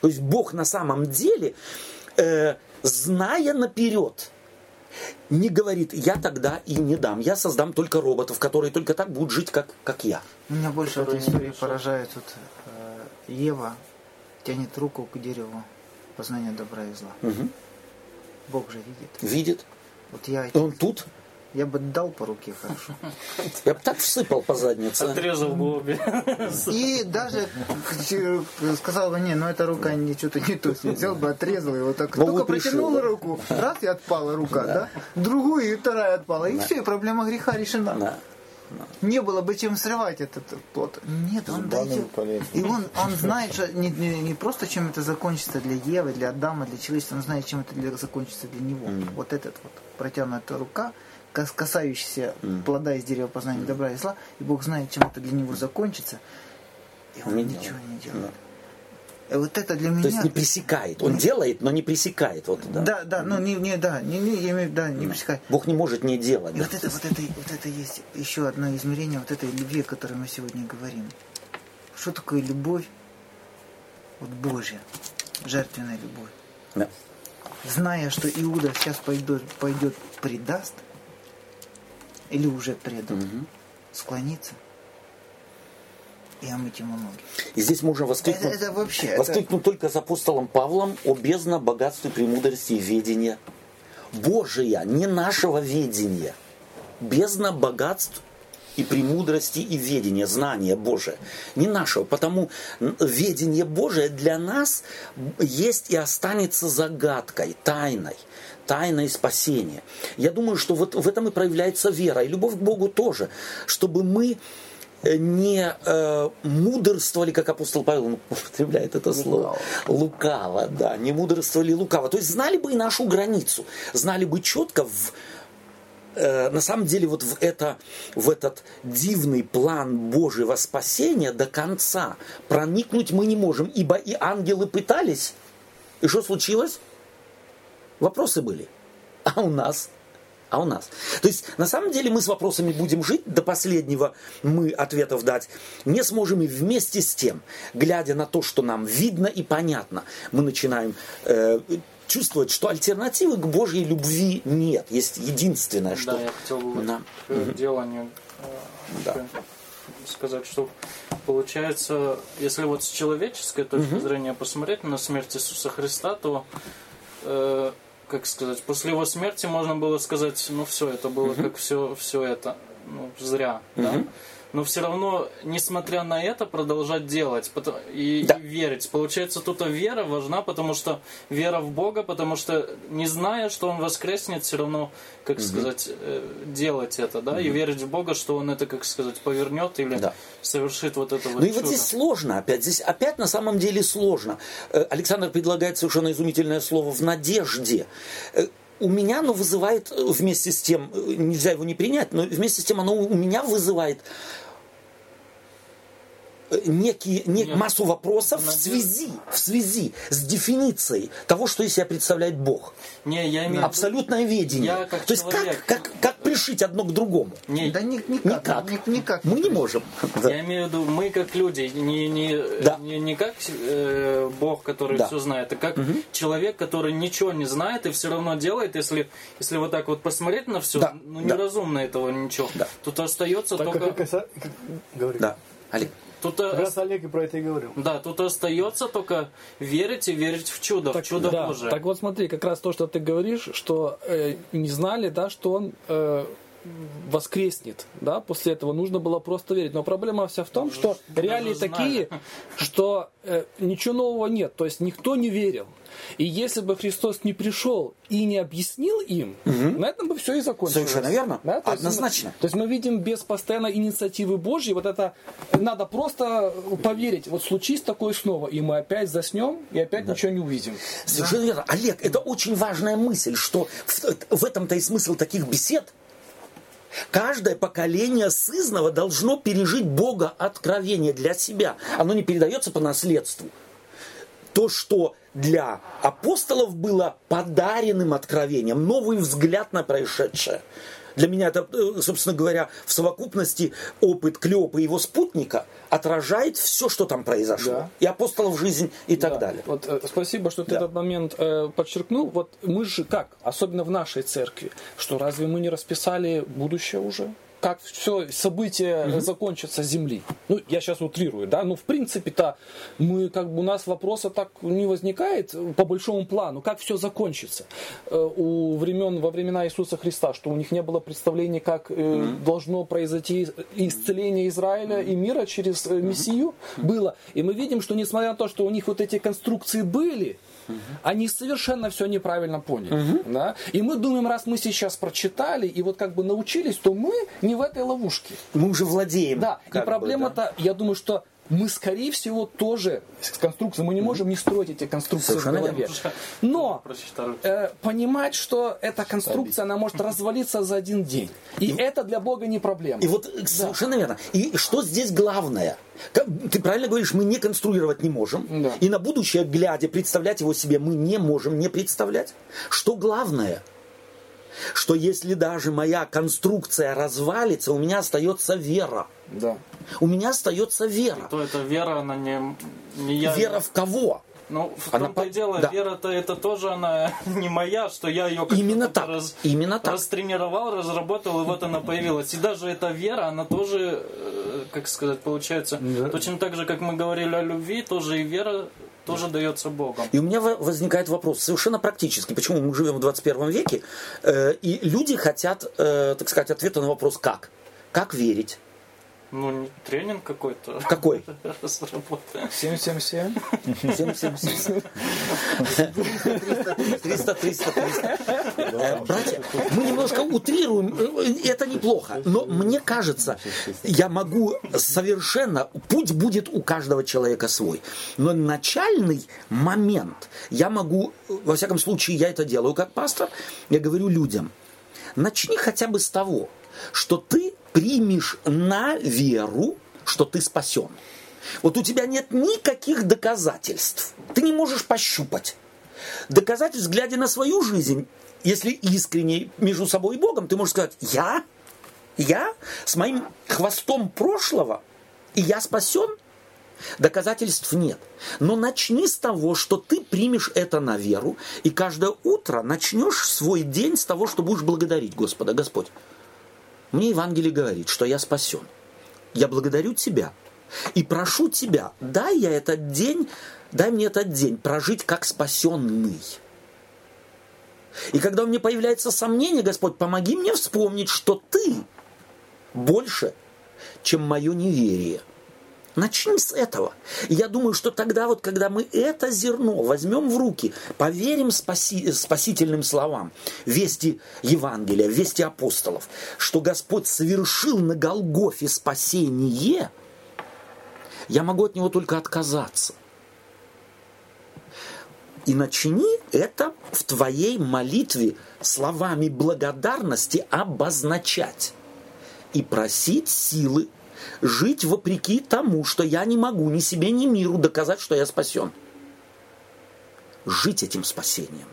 То есть Бог на самом деле, э, зная наперед, не говорит, я тогда и не дам, я создам только роботов, которые только так будут жить, как, как я. Меня больше этой истории поражает вот э, Ева тянет руку к дереву познания добра и зла. Угу. Бог же видит. Видит. Вот я. Он тут. Я бы дал по руке хорошо. Я бы так всыпал по заднице. Отрезал бы обе. И даже сказал бы, не, ну эта рука не что-то не то. Взял бы, отрезал его так. Только протянул руку, раз и отпала рука, да? Другую и вторая отпала. И все, проблема греха решена. Не было бы чем срывать этот плод. Нет, он дойдет. И он, он знает, что не, не, не просто чем это закончится для Евы, для Адама, для человечества, он знает, чем это для, закончится для него. Mm. Вот этот вот протянутая рука, касающийся mm. плода из дерева познания добра и зла, и Бог знает, чем это для него закончится, и он не ничего делает. не делает. Да. Вот это для меня. То есть не пресекает. Он не... делает, но не пресекает. Вот, да. да, да, ну не, не, да, не, не, я имею, да, не пресекает. Бог не может не делать. И да. вот это, вот это, вот это есть еще одно измерение вот этой любви, о которой мы сегодня говорим. Что такое любовь? Вот Божья, жертвенная любовь. Да. Зная, что Иуда сейчас пойдет, пойдет предаст, или уже предал, угу. склониться и омыть ему ноги. И здесь можно воскликнуть, это, это вообще, воскликнуть это... только с апостолом Павлом о бездна, богатстве, премудрости и ведения. Божия, не нашего ведения. Бездна богатств и премудрости и ведения, знания Божие. Не нашего, потому ведение Божие для нас есть и останется загадкой, тайной тайной спасения. Я думаю, что вот в этом и проявляется вера, и любовь к Богу тоже, чтобы мы э, не э, мудрствовали, как апостол Павел употребляет это слово, лукаво. лукаво, да, не мудрствовали лукаво. То есть знали бы и нашу границу, знали бы четко в Э, на самом деле вот в, это, в этот дивный план Божьего спасения до конца проникнуть мы не можем, ибо и ангелы пытались. И что случилось? Вопросы были. А у нас? А у нас? То есть, на самом деле, мы с вопросами будем жить, до последнего мы ответов дать не сможем, и вместе с тем, глядя на то, что нам видно и понятно, мы начинаем э, чувствовать, что альтернативы к Божьей любви нет. Есть единственное, что... Да, я хотел бы да. угу. деланию э, да. сказать, что получается, если вот с человеческой точки угу. зрения посмотреть на смерть Иисуса Христа, то э, как сказать, после его смерти можно было сказать, ну все, это было как все, все это ну, зря, угу. да но все равно, несмотря на это, продолжать делать и, да. и верить. Получается, тут вера важна, потому что вера в Бога, потому что не зная, что Он воскреснет, все равно, как угу. сказать, э, делать это, да, угу. и верить в Бога, что Он это, как сказать, повернет или да. совершит вот это вот. Ну и вот здесь сложно, опять здесь опять на самом деле сложно. Э, Александр предлагает совершенно изумительное слово в надежде э, у меня оно вызывает вместе с тем, нельзя его не принять, но вместе с тем оно у меня вызывает некие, не, массу вопросов в связи, в связи с дефиницией того, что из себя представляет Бог. Не, я имею Абсолютное ведение. Я как То человек... есть как, как, как пришить одно к другому? Не, да ни, никак. Никак. Ни, никак. Мы не можем. Я имею в виду, мы как люди, не, не, да. не, не как э, Бог, который да. все знает, а как угу. человек, который ничего не знает и все равно делает, если, если вот так вот посмотреть на все, да. ну неразумно да. этого ничего. Да. Тут остается так, только... Как, как, как, говори. Да. Олег. Тут, как раз Олег и про это и говорил. Да, тут остается только верить и верить в чудо, так, в чудо да, Божие. Так вот смотри, как раз то, что ты говоришь, что э, не знали, да, что он э, воскреснет, да, после этого нужно было просто верить. Но проблема вся в том, что реалии такие, что э, ничего нового нет, то есть никто не верил. И если бы Христос не пришел и не объяснил им, угу. на этом бы все и закончилось. Совершенно верно. Да? То Однозначно. Есть мы, то есть мы видим без постоянной инициативы Божьей, вот это надо просто поверить, вот случись такое снова, и мы опять заснем, и опять да. ничего не увидим. Совершенно да. верно. Олег, это очень важная мысль, что в, в этом-то и смысл таких бесед, Каждое поколение сызного должно пережить Бога откровение для себя. Оно не передается по наследству. То, что для апостолов было подаренным откровением, новый взгляд на происшедшее – для меня это, э, собственно говоря, в совокупности опыт Клеопа и его спутника отражает все, что там произошло. Да. И апостолов жизнь и так да. далее. Вот, э, спасибо, что ты да. этот момент э, подчеркнул. Вот мы же как, особенно в нашей церкви, что разве мы не расписали будущее уже? Как все события mm-hmm. закончатся Земли. Ну, я сейчас утрирую, да, но в принципе-то мы, как бы, у нас вопроса так не возникает по большому плану, как все закончится. Э, у времен, во времена Иисуса Христа, что у них не было представления, как mm-hmm. должно произойти исцеление Израиля mm-hmm. и мира через э, Мессию, mm-hmm. было. И мы видим, что несмотря на то, что у них вот эти конструкции были, Угу. Они совершенно все неправильно поняли. Угу. Да? И мы думаем, раз мы сейчас прочитали и вот как бы научились, то мы не в этой ловушке. Мы уже владеем. Да. И проблема-то, да? я думаю, что мы, скорее всего, тоже с конструкцией, мы не можем не строить эти конструкции Совершенно в голове. Но э, понимать, что эта конструкция, она может развалиться за один день. И, и это для Бога не проблема. И вот да. совершенно верно. И что здесь главное? Ты правильно говоришь, мы не конструировать не можем. Да. И на будущее, глядя, представлять его себе мы не можем не представлять. Что главное? Что если даже моя конструкция развалится, у меня остается вера. Да. У меня остается вера. И то эта вера, она не, не я. Вера в кого? Ну, в она том-то и дело, да. вера-то это тоже она не моя, что я ее как-то Именно так. Раз... Именно так. растренировал, разработал, и вот она появилась. И даже эта вера, она тоже, э, как сказать, получается, да. точно так же, как мы говорили о любви, тоже и вера тоже дается Богом. И у меня возникает вопрос совершенно практически. Почему мы живем в 21 веке, э, и люди хотят, э, так сказать, ответа на вопрос «как?». Как верить? Ну, тренинг какой-то. Какой? 777. 777. 300, 300, 300. Братья, мы немножко утрируем, это неплохо, но мне кажется, я могу совершенно, путь будет у каждого человека свой, но начальный момент я могу, во всяком случае, я это делаю как пастор, я говорю людям, начни хотя бы с того, что ты примешь на веру, что ты спасен. Вот у тебя нет никаких доказательств. Ты не можешь пощупать. Доказательств, глядя на свою жизнь, если искренне между собой и Богом, ты можешь сказать, я, я с моим хвостом прошлого, и я спасен? Доказательств нет. Но начни с того, что ты примешь это на веру, и каждое утро начнешь свой день с того, что будешь благодарить Господа. Господь, мне Евангелие говорит, что я спасен. Я благодарю Тебя и прошу Тебя, дай я этот день, дай мне этот день прожить как спасенный. И когда у меня появляется сомнение, Господь, помоги мне вспомнить, что Ты больше, чем мое неверие – Начни с этого. Я думаю, что тогда вот, когда мы это зерно возьмем в руки, поверим спаси, спасительным словам, вести Евангелия, вести апостолов, что Господь совершил на Голгофе спасение, я могу от него только отказаться. И начни это в твоей молитве словами благодарности обозначать и просить силы жить вопреки тому, что я не могу ни себе, ни миру доказать, что я спасен. Жить этим спасением.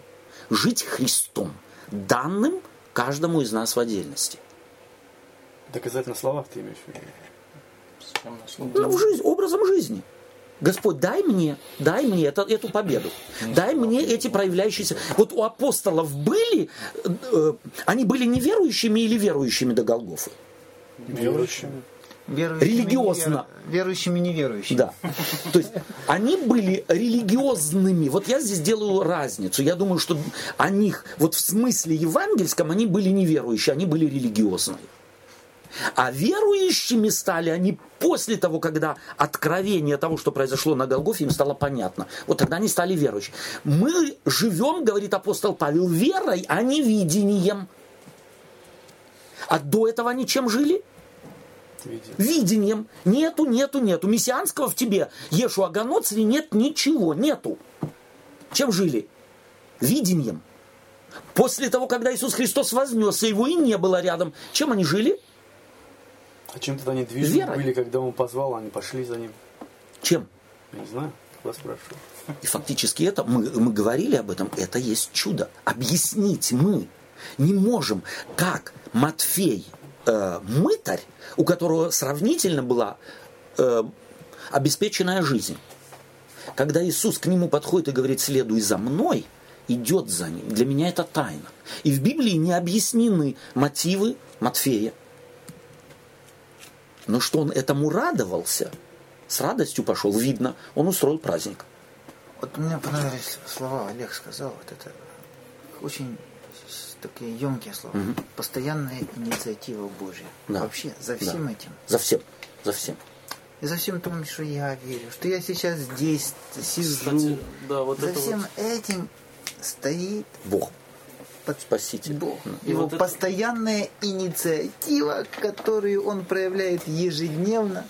Жить Христом, данным каждому из нас в отдельности. Доказать на словах ты имеешь в виду? Ну, жизнь, образом жизни. Господь, дай мне, дай мне это, эту победу. Дай мне эти проявляющиеся. Вот у апостолов были, э, они были неверующими или верующими до Голгофы? Верующими. Верующими религиозно. Невер... Верующими, неверующими. Да. То есть они были религиозными. Вот я здесь делаю разницу. Я думаю, что о них, вот в смысле евангельском, они были неверующие, они были религиозные. А верующими стали они после того, когда откровение того, что произошло на Голгофе, им стало понятно. Вот тогда они стали верующими. Мы живем, говорит апостол Павел, верой, а не видением. А до этого они чем жили? Видением. Видением. Нету, нету, нету. Мессианского в тебе, Ешу Аганоцри, нет ничего, нету. Чем жили? Видением. После того, когда Иисус Христос вознесся, его и не было рядом, чем они жили? А чем тогда они движимы были, когда он позвал, они пошли за ним? Чем? Я не знаю, вас спрашиваю. И фактически это, мы, мы говорили об этом, это есть чудо. Объяснить мы не можем, как Матфей э, мытарь, у которого сравнительно была э, обеспеченная жизнь. Когда Иисус к нему подходит и говорит, следуй за мной, идет за ним. Для меня это тайна. И в Библии не объяснены мотивы Матфея. Но что он этому радовался, с радостью пошел, видно, он устроил праздник. Вот мне понравились слова, Олег сказал, вот это очень такие емкие слова. Угу. Постоянная инициатива Божья. Да. Вообще за всем да. этим. За всем. За всем. И за всем том, что я верю, что я сейчас здесь сижу. Кстати, да, вот за всем вот... этим стоит Бог. Под... Спаситель. Бог. И Его вот постоянная это... инициатива, которую он проявляет ежедневно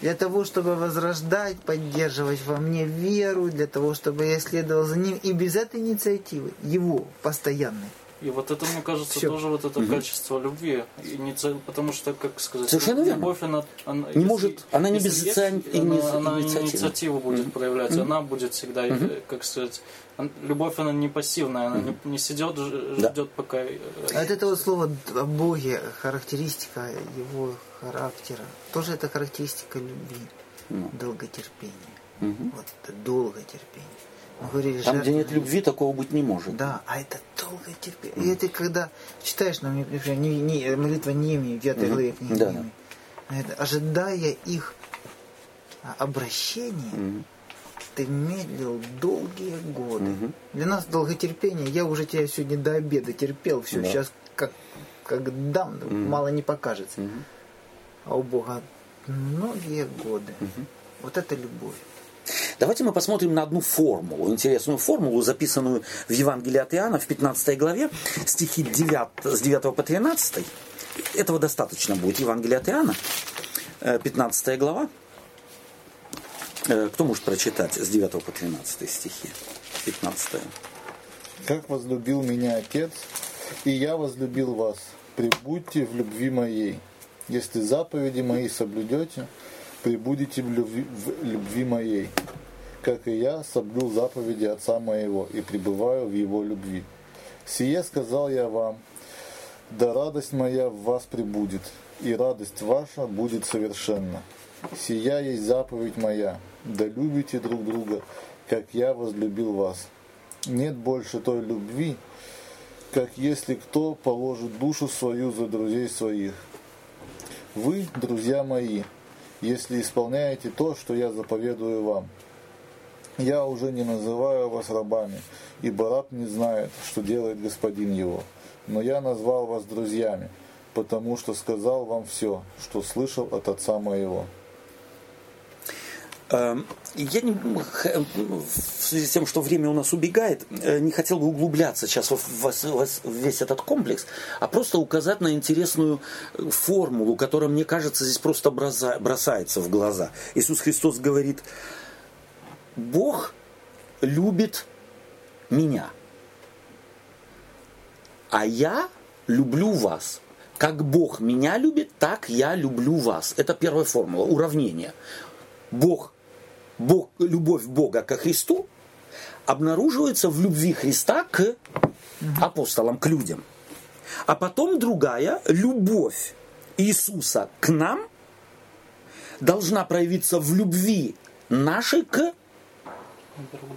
для того, чтобы возрождать, поддерживать во мне веру, для того, чтобы я следовал за ним. И без этой инициативы, его постоянной, и вот это, мне кажется, Все. тоже вот это угу. качество любви. И не цель, потому что, как сказать, Совершенно любовь, она, она не если, может, она не без есть, она, она инициативу будет угу. проявлять, угу. она будет всегда, угу. как сказать, любовь, она не пассивная, она угу. не, не сидет, ждет, да. пока... Э, а от этого слова о Боге, характеристика его характера, тоже это характеристика любви, ну. долготерпения. Угу. Вот это долгое терпение. Мы говорили, Там, где нет любви, такого быть не может. Да, а это долгое терпение. Mm. И это когда читаешь, ну, например, не, не, молитва Немии, в 9 mm-hmm. главе книги да. Немии, это, ожидая их обращения, mm-hmm. ты медлил долгие годы. Mm-hmm. Для нас долготерпение, я уже тебя сегодня до обеда терпел, все, да. сейчас как, как дам, mm-hmm. мало не покажется. Mm-hmm. А у Бога многие годы. Mm-hmm. Вот это любовь. Давайте мы посмотрим на одну формулу, интересную формулу, записанную в Евангелии от Иоанна в 15 главе, стихи 9, с 9 по 13. Этого достаточно будет. Евангелие от Иоанна, 15 э, глава. Э, кто может прочитать с 9 по 13 стихи? 15. «Как возлюбил меня Отец, и я возлюбил вас, прибудьте в любви моей. Если заповеди мои соблюдете, прибудете в любви, в любви моей, как и я соблюл заповеди Отца моего и пребываю в его любви. Сие сказал я вам, да радость моя в вас прибудет, и радость ваша будет совершенна. Сия есть заповедь моя, да любите друг друга, как я возлюбил вас. Нет больше той любви, как если кто положит душу свою за друзей своих. Вы, друзья мои, если исполняете то, что я заповедую вам. Я уже не называю вас рабами, ибо раб не знает, что делает господин его. Но я назвал вас друзьями, потому что сказал вам все, что слышал от отца моего. Эм, я не, в связи с тем, что время у нас убегает, э, не хотел бы углубляться сейчас в, в, в весь этот комплекс, а просто указать на интересную э, формулу, которая, мне кажется, здесь просто бросается в глаза. Иисус Христос говорит, Бог любит меня, а я люблю вас. Как Бог меня любит, так я люблю вас. Это первая формула, уравнение. Бог Бог, любовь Бога ко Христу обнаруживается в любви Христа к апостолам, к людям. А потом другая, любовь Иисуса к нам должна проявиться в любви нашей к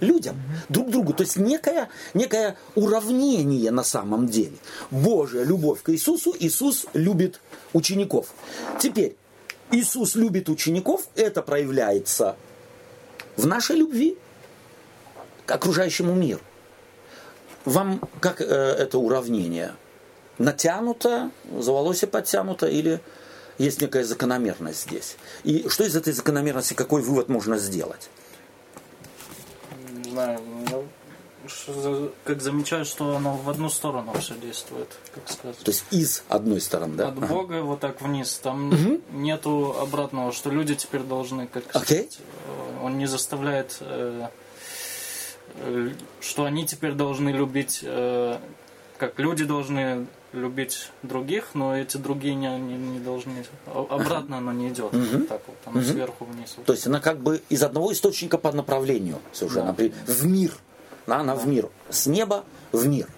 людям, друг другу. То есть некое, некое уравнение на самом деле. Божья любовь к Иисусу, Иисус любит учеников. Теперь, Иисус любит учеников, это проявляется в нашей любви к окружающему миру. Вам как э, это уравнение? Натянуто, за волосы подтянуто или есть некая закономерность здесь? И что из этой закономерности, какой вывод можно сделать? Не знаю, ну, как замечаю, что оно в одну сторону все действует, как сказать. То есть из одной стороны, да? От ага. Бога вот так вниз. Там угу. нету обратного, что люди теперь должны, как okay. сказать, э, он не заставляет, э, э, что они теперь должны любить, как люди должны любить других, но эти другие не, не, не должны. Обратно оно не идет. Угу. Так вот, оно угу. сверху вниз. То есть она как бы из одного источника по направлению совершенно да. в мир она в мир. С неба в мир.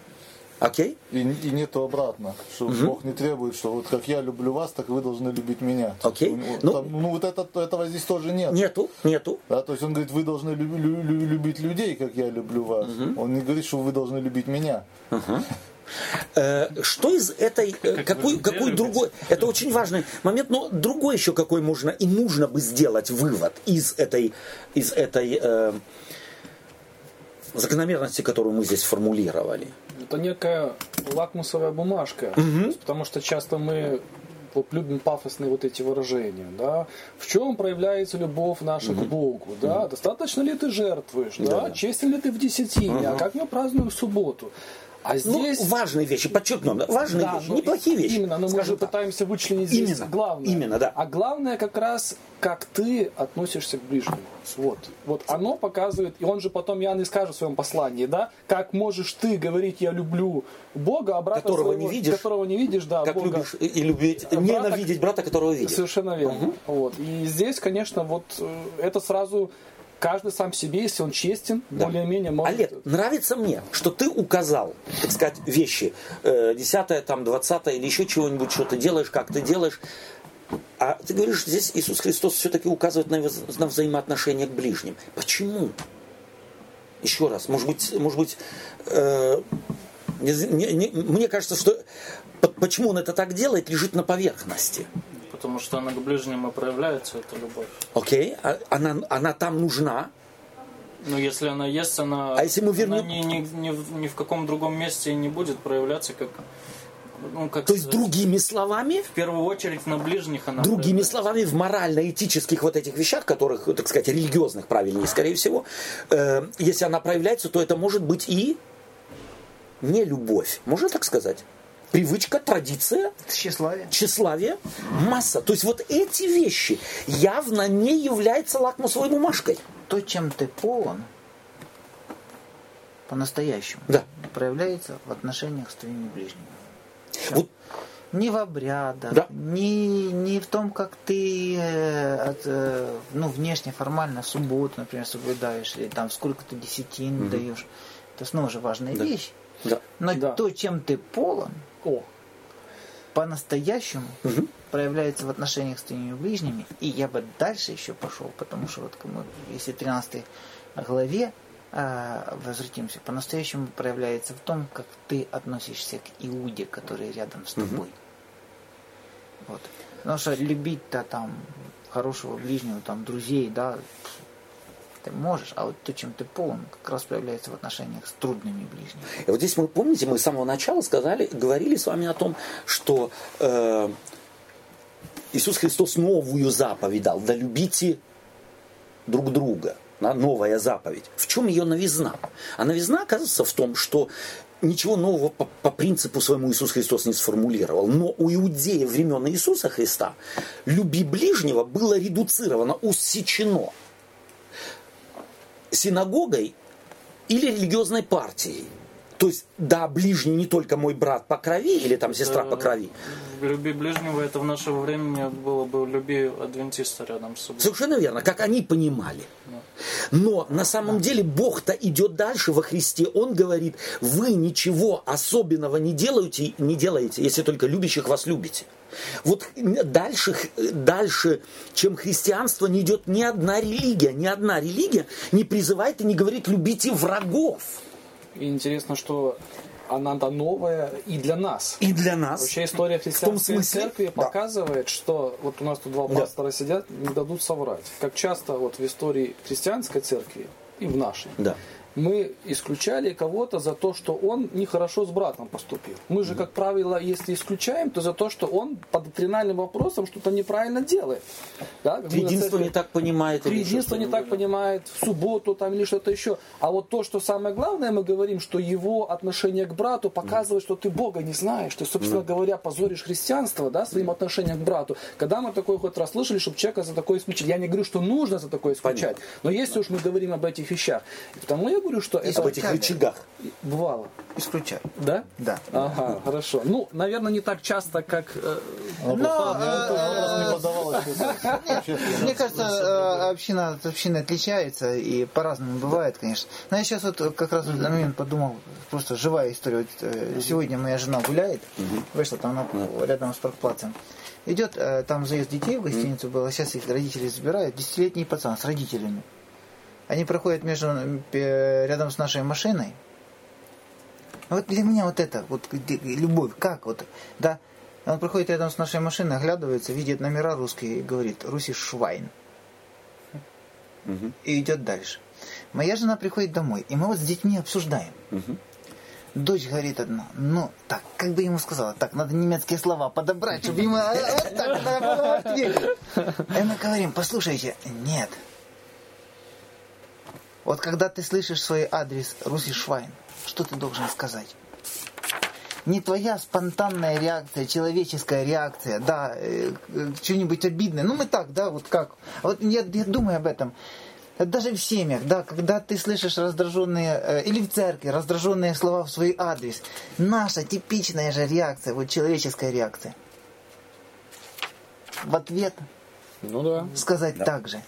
Окей? И, и нету обратно, что угу. Бог не требует, что вот как я люблю вас, так вы должны любить меня. Окей. Ну, Там, ну вот это, этого здесь тоже нет. Нету, нету. Да, то есть он говорит, вы должны люб, лю, лю, любить людей, как я люблю вас. Угу. Он не говорит, что вы должны любить меня. Угу. Что из этой, э, какой, какой другой, это очень важный момент, но другой еще какой можно и нужно бы сделать вывод из этой, из этой э, закономерности, которую мы здесь формулировали. Это некая лакмусовая бумажка, угу. потому что часто мы вот любим пафосные вот эти выражения, да, в чем проявляется любовь наша угу. к Богу, да, угу. достаточно ли ты жертвуешь, да, да. честен ли ты в десятине, угу. а как мы празднуем субботу. А ну, здесь... Ну, важные вещи, подчеркнем, важные да, вещи, неплохие вещи. Именно, но мы же так. пытаемся вычленить здесь именно, главное. Именно, да. А главное как раз, как ты относишься к ближнему. Вот. Вот оно показывает, и он же потом Иоанн и скажет в своем послании, да, как можешь ты говорить, я люблю Бога, а брата которого своего, не видишь, которого не видишь, да, как Бога, любишь и любить, брата, ненавидеть брата, которого видишь. Совершенно верно. Угу. Вот. И здесь, конечно, вот э, это сразу каждый сам себе, если он честен, да. более-менее может... Олег, нравится мне, что ты указал, так сказать, вещи, э, десятое, там, двадцатое или еще чего-нибудь, что ты делаешь, как ты делаешь. А ты говоришь, здесь Иисус Христос все-таки указывает на, на взаимоотношения к ближним. Почему? Еще раз, может быть, может быть э, не, не, мне кажется, что почему он это так делает, лежит на поверхности. Потому что она к ближнему проявляется, эта любовь. Окей, а, она, она там нужна. Ну, если она есть, она, а если мы вернем... она ни, ни, ни, ни в каком другом месте не будет проявляться, как ну, как То есть, другими словами... В первую очередь на ближних она... Другими словами, в морально-этических вот этих вещах, которых, так сказать, религиозных, правильнее, скорее всего, э, если она проявляется, то это может быть и не любовь. Можно так сказать? Привычка, традиция, тщеславие. тщеславие, масса. То есть вот эти вещи явно не являются лакмусовой бумажкой. То, чем ты полон, по-настоящему, да. проявляется в отношениях с твоими ближними. Вот. Не в обрядах, да. не, не в том, как ты э, от, э, ну, внешне, формально, субботу, например, соблюдаешь, или там сколько ты десятин угу. даешь. Это снова же важная да. вещь. Да. Но да. то, чем ты полон, О. по-настоящему угу. проявляется в отношениях с твоими ближними. И я бы дальше еще пошел, потому что вот если 13 главе а, возвратимся, по-настоящему проявляется в том, как ты относишься к Иуде, который рядом с тобой. Угу. Вот. Потому что любить-то там хорошего ближнего, там друзей, да, ты можешь, а вот то, чем ты полон, как раз проявляется в отношениях с трудными ближними. И вот здесь мы, помните, мы с самого начала сказали, говорили с вами о том, что э, Иисус Христос новую заповедь дал, да любите друг друга новая заповедь. В чем ее новизна? А новизна, оказывается, в том, что ничего нового по, по принципу своему Иисус Христос не сформулировал. Но у иудеев времен Иисуса Христа люби ближнего было редуцировано, усечено синагогой или религиозной партией. То есть, да, ближний не только мой брат по крови или там сестра по крови. Люби ближнего, это в наше время было бы люби адвентиста рядом с собой. Совершенно верно, как они понимали. Но на самом деле Бог-то идет дальше во Христе. Он говорит, вы ничего особенного не делаете, не делаете, если только любящих вас любите. Вот дальше, дальше, чем христианство, не идет ни одна религия. Ни одна религия не призывает и не говорит «любите врагов». И интересно, что она-то новая и для нас. И для нас. Вообще история христианской смысле, церкви да. показывает, что вот у нас тут два пастора да. сидят, не дадут соврать. Как часто вот в истории христианской церкви и в нашей. Да мы исключали кого-то за то, что он нехорошо с братом поступил. Мы же, как правило, если исключаем, то за то, что он по доктринальным вопросам что-то неправильно делает. Да? Единство не так понимает. Единство не так понимает, в субботу там или что-то еще. А вот то, что самое главное, мы говорим, что его отношение к брату показывает, что ты Бога не знаешь. Ты, собственно говоря, позоришь христианство да, своим отношением к брату. Когда мы такой хоть раз слышали, чтобы человека за такое исключить. Я не говорю, что нужно за такое исключать. Но если уж мы говорим об этих вещах. Потому я говорю, что это... Об этих рычагах. Бывало. Исключаю. Да? Да. Ага, хорошо. Ну, наверное, не так часто, как... Э, Но... Мне кажется, э, община от общины отличается, и по-разному бывает, конечно. Но я сейчас вот как раз на момент подумал, просто живая история. Э, сегодня моя жена гуляет, вышла там рядом с паркплацем. Идет, там заезд детей в гостиницу был, а сейчас их родители забирают. Десятилетний пацан с родителями. Они проходят между, рядом с нашей машиной. Вот для меня вот это, вот любовь, как вот, да, он проходит рядом с нашей машиной, оглядывается, видит номера русские и говорит, Руси Швайн. Угу. И идет дальше. Моя жена приходит домой, и мы вот с детьми обсуждаем. Угу. Дочь говорит одна, ну, так, как бы ему сказала, так, надо немецкие слова подобрать, чтобы ему а, вот так, надо ответить. И мы говорим, послушайте, нет, вот когда ты слышишь свой адрес Руси Швайн, что ты должен сказать? Не твоя спонтанная реакция, человеческая реакция, да, э, что-нибудь обидное. Ну, мы так, да, вот как. Вот я, я думаю об этом. Даже в семьях, да, когда ты слышишь раздраженные, э, или в церкви, раздраженные слова в свой адрес, наша типичная же реакция, вот человеческая реакция. В ответ ну, да. сказать да. так же.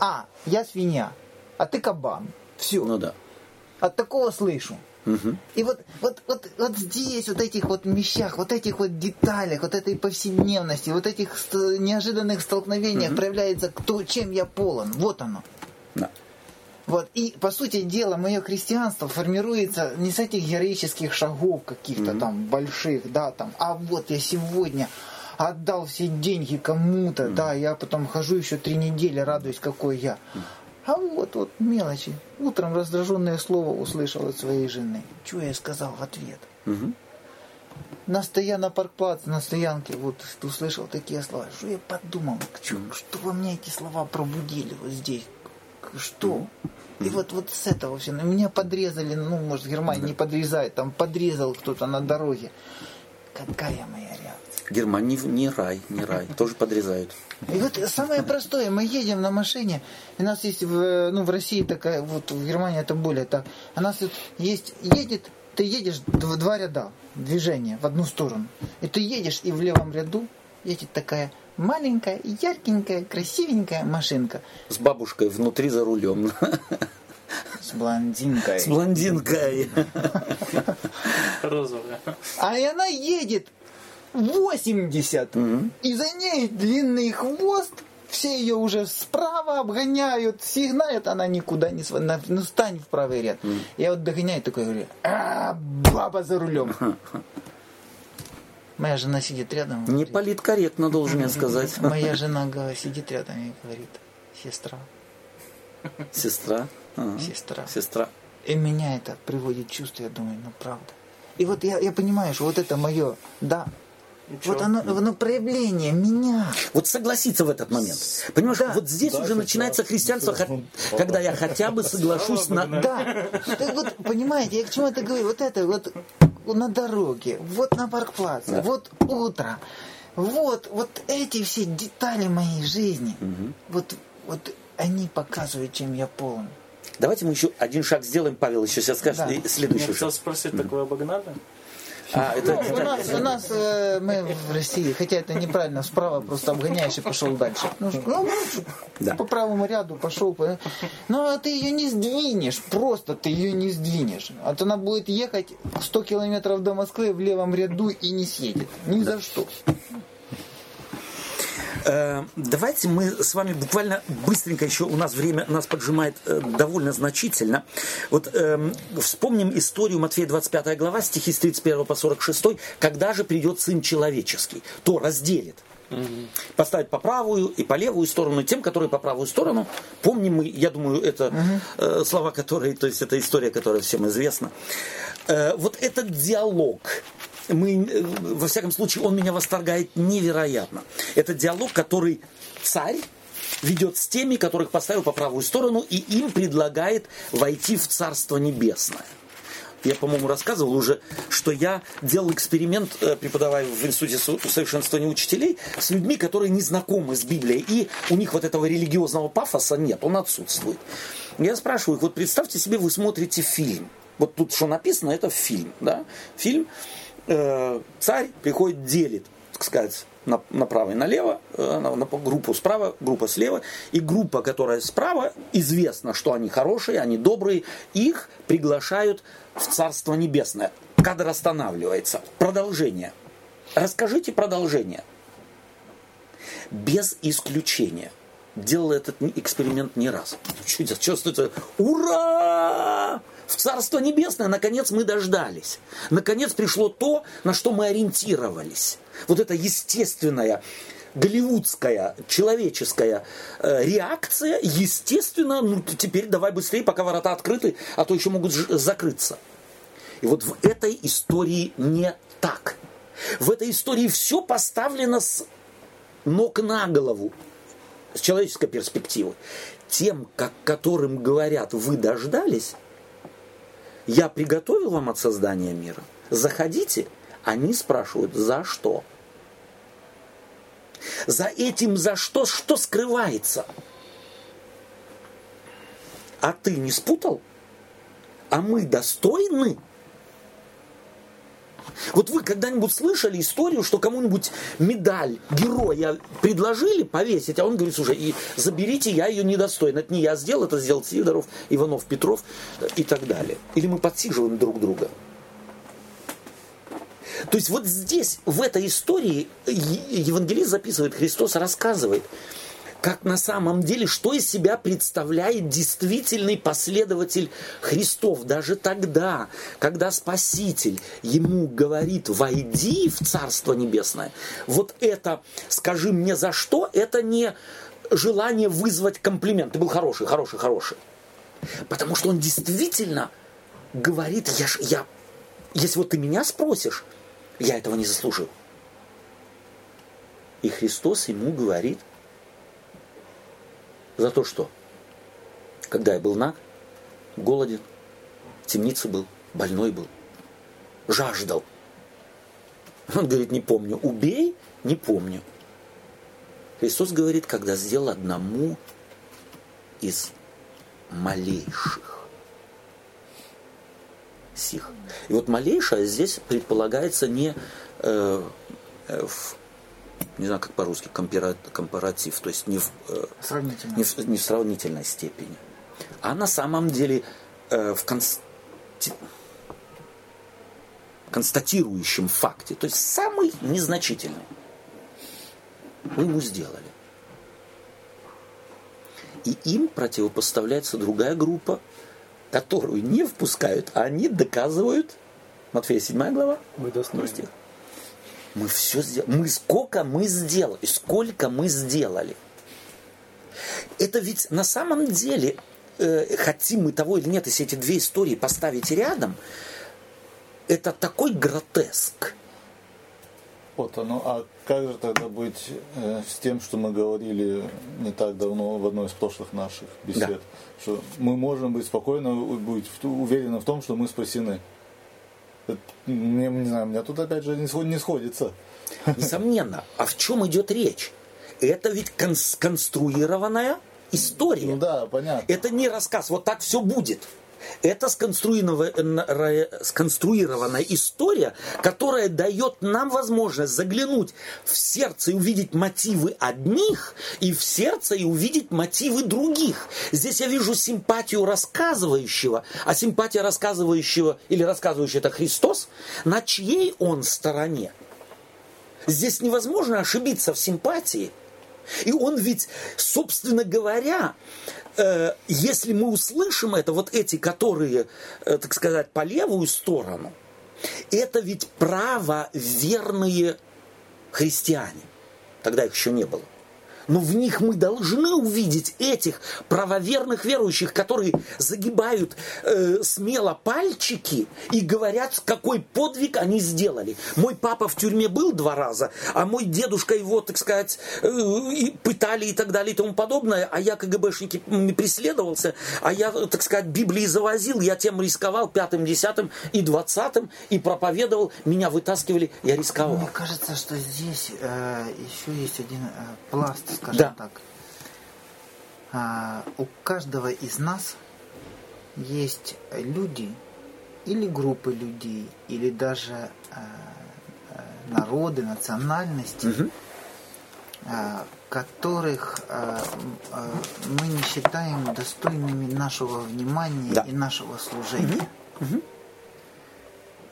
А, я свинья а ты кабан. Все. Ну да. От такого слышу. Угу. И вот, вот, вот, вот здесь, вот этих вот вещах, вот этих вот деталях, вот этой повседневности, вот этих неожиданных столкновениях угу. проявляется, кто, чем я полон. Вот оно. Да. Вот. И, по сути дела, мое христианство формируется не с этих героических шагов каких-то mm-hmm. там больших, да, там, а вот я сегодня отдал все деньги кому-то, mm-hmm. да, я потом хожу еще три недели, радуюсь, какой я. Mm-hmm. А вот, вот, мелочи. Утром раздраженное слово услышал от своей жены. Что я сказал в ответ? Угу. На стоя на паркплаце, на стоянке, вот услышал такие слова. Что я подумал, что, что во мне эти слова пробудили вот здесь? Что? И вот, вот с этого все. Меня подрезали, ну, может, Германия не подрезает, там подрезал кто-то на дороге. Какая моя реакция? Германия не, рай, не рай, тоже подрезают. И вот самое простое, мы едем на машине, у нас есть в, ну, в России такая, вот в Германии это более так, у нас вот есть, едет, ты едешь в два ряда движения в одну сторону, и ты едешь, и в левом ряду едет такая маленькая, яркенькая, красивенькая машинка. С бабушкой внутри за рулем. С блондинкой. С блондинкой. Розовая. А и она едет 80. Угу. И за ней длинный хвост. Все ее уже справа обгоняют, сигналят, она никуда не свалит. Ну, стань в правый ряд. Mm. Я вот догоняю такой, говорю, а, баба за рулем. Моя жена сидит рядом. Не политкорректно, должен я сказать. Моя жена сидит рядом и говорит, сестра. Сестра? Ага. Сестра. Сестра. И меня это приводит в чувство, я думаю, ну правда. И вот я, я понимаю, что вот это мое, да, Ничего. Вот оно, оно проявление меня. Вот согласиться в этот момент. Понимаешь, да. вот здесь да, уже начинается да. христианство, когда я хотя бы соглашусь на... Да, вот понимаете, я к чему это говорю? Вот это вот на дороге, вот на паркплаце, да. вот утро, вот, вот эти все детали моей жизни, угу. вот, вот они показывают, чем я полон. Давайте мы еще один шаг сделаем, Павел еще сейчас скажет, да. и следующий Я хотел спросить, mm такое обогнали? А, это, ну, у нас, у нас э, мы в России, хотя это неправильно, справа просто обгоняешь и пошел дальше. Ну, ну да. по правому ряду пошел. По... Ну, а ты ее не сдвинешь, просто ты ее не сдвинешь. А то она будет ехать 100 километров до Москвы в левом ряду и не съедет. Ни да. за что. Э, давайте мы с вами буквально быстренько еще, у нас время нас поджимает э, довольно значительно. Вот э, вспомним историю Матфея 25 глава, стихи с 31 по 46, когда же придет Сын Человеческий, то разделит. Поставить по правую и по левую сторону тем, которые по правую сторону. Помним мы, я думаю, это угу. э, слова, которые, то есть это история, которая всем известна. Э, вот этот диалог мы, э, во всяком случае, он меня восторгает невероятно. Это диалог, который царь ведет с теми, которых поставил по правую сторону, и им предлагает войти в Царство Небесное. Я, по-моему, рассказывал уже, что я делал эксперимент, э, преподавая в Институте усовершенствования учителей, с людьми, которые не знакомы с Библией, и у них вот этого религиозного пафоса нет, он отсутствует. Я спрашиваю их, вот представьте себе, вы смотрите фильм. Вот тут что написано, это фильм, да? Фильм, э, царь приходит, делит, так сказать, на, направо и налево, э, на, на группу справа, группа слева, и группа, которая справа, известно, что они хорошие, они добрые, их приглашают в Царство Небесное. Кадр останавливается. Продолжение. Расскажите продолжение. Без исключения делал этот эксперимент не раз. Чувствуется, ура! В Царство Небесное, наконец, мы дождались. Наконец пришло то, на что мы ориентировались. Вот эта естественная, голливудская, человеческая э, реакция, естественно, ну теперь давай быстрее, пока ворота открыты, а то еще могут закрыться. И вот в этой истории не так. В этой истории все поставлено с ног на голову с человеческой перспективы, тем, как которым говорят, вы дождались, я приготовил вам от создания мира, заходите, они спрашивают, за что? За этим за что, что скрывается? А ты не спутал? А мы достойны? Вот вы когда-нибудь слышали историю, что кому-нибудь медаль героя предложили повесить, а он говорит, слушай, и заберите, я ее недостоин. Это не я сделал, это сделал Сидоров, Иванов, Петров и так далее. Или мы подсиживаем друг друга. То есть вот здесь, в этой истории, евангелист записывает, Христос рассказывает, как на самом деле, что из себя представляет действительный последователь Христов. Даже тогда, когда Спаситель ему говорит, войди в Царство Небесное, вот это, скажи мне за что, это не желание вызвать комплимент. Ты был хороший, хороший, хороший. Потому что он действительно говорит, я, ж, я, если вот ты меня спросишь, я этого не заслужил. И Христос ему говорит, за то, что когда я был наг, голоден, в темнице был, больной был, жаждал. Он говорит, не помню. Убей, не помню. Христос говорит, когда сделал одному из малейших сих. И вот малейшее здесь предполагается не э, э, в не знаю, как по-русски, компаратив, то есть не в, э, не в, не в сравнительной степени, а на самом деле э, в консти... констатирующем факте, то есть самый незначительный. Вы ему сделали. И им противопоставляется другая группа, которую не впускают, а они доказывают. Матфея 7 глава. Мы достойны. Мы все сделали. Мы сколько мы сделали, сколько мы сделали. Это ведь на самом деле, э, хотим мы того или нет, если эти две истории поставить рядом, это такой гротеск. Вот оно. А как же тогда быть э, с тем, что мы говорили не так давно в одной из прошлых наших бесед, да. что мы можем быть спокойно, быть уверены в том, что мы спасены. Мне, не знаю, у меня тут опять же не сходится. Несомненно. А в чем идет речь? Это ведь конструированная история. Ну да, понятно. Это не рассказ, вот так все будет. Это сконструированная, сконструированная история, которая дает нам возможность заглянуть в сердце и увидеть мотивы одних, и в сердце и увидеть мотивы других. Здесь я вижу симпатию рассказывающего, а симпатия рассказывающего или рассказывающего это Христос, на чьей он стороне. Здесь невозможно ошибиться в симпатии. И он ведь, собственно говоря, э, если мы услышим это, вот эти, которые, э, так сказать, по левую сторону, это ведь право верные христиане. Тогда их еще не было но в них мы должны увидеть этих правоверных верующих, которые загибают э, смело пальчики и говорят, какой подвиг они сделали. Мой папа в тюрьме был два раза, а мой дедушка его, так сказать, э, пытали и так далее и тому подобное, а я КГБшники преследовался, а я, так сказать, Библии завозил, я тем рисковал пятым, десятым и двадцатым и проповедовал, меня вытаскивали, я рисковал. Мне кажется, что здесь э, еще есть один э, пласт скажем да. так. А, у каждого из нас есть люди или группы людей, или даже а, народы, национальности, угу. а, которых а, а, мы не считаем достойными нашего внимания да. и нашего служения. Угу. Угу.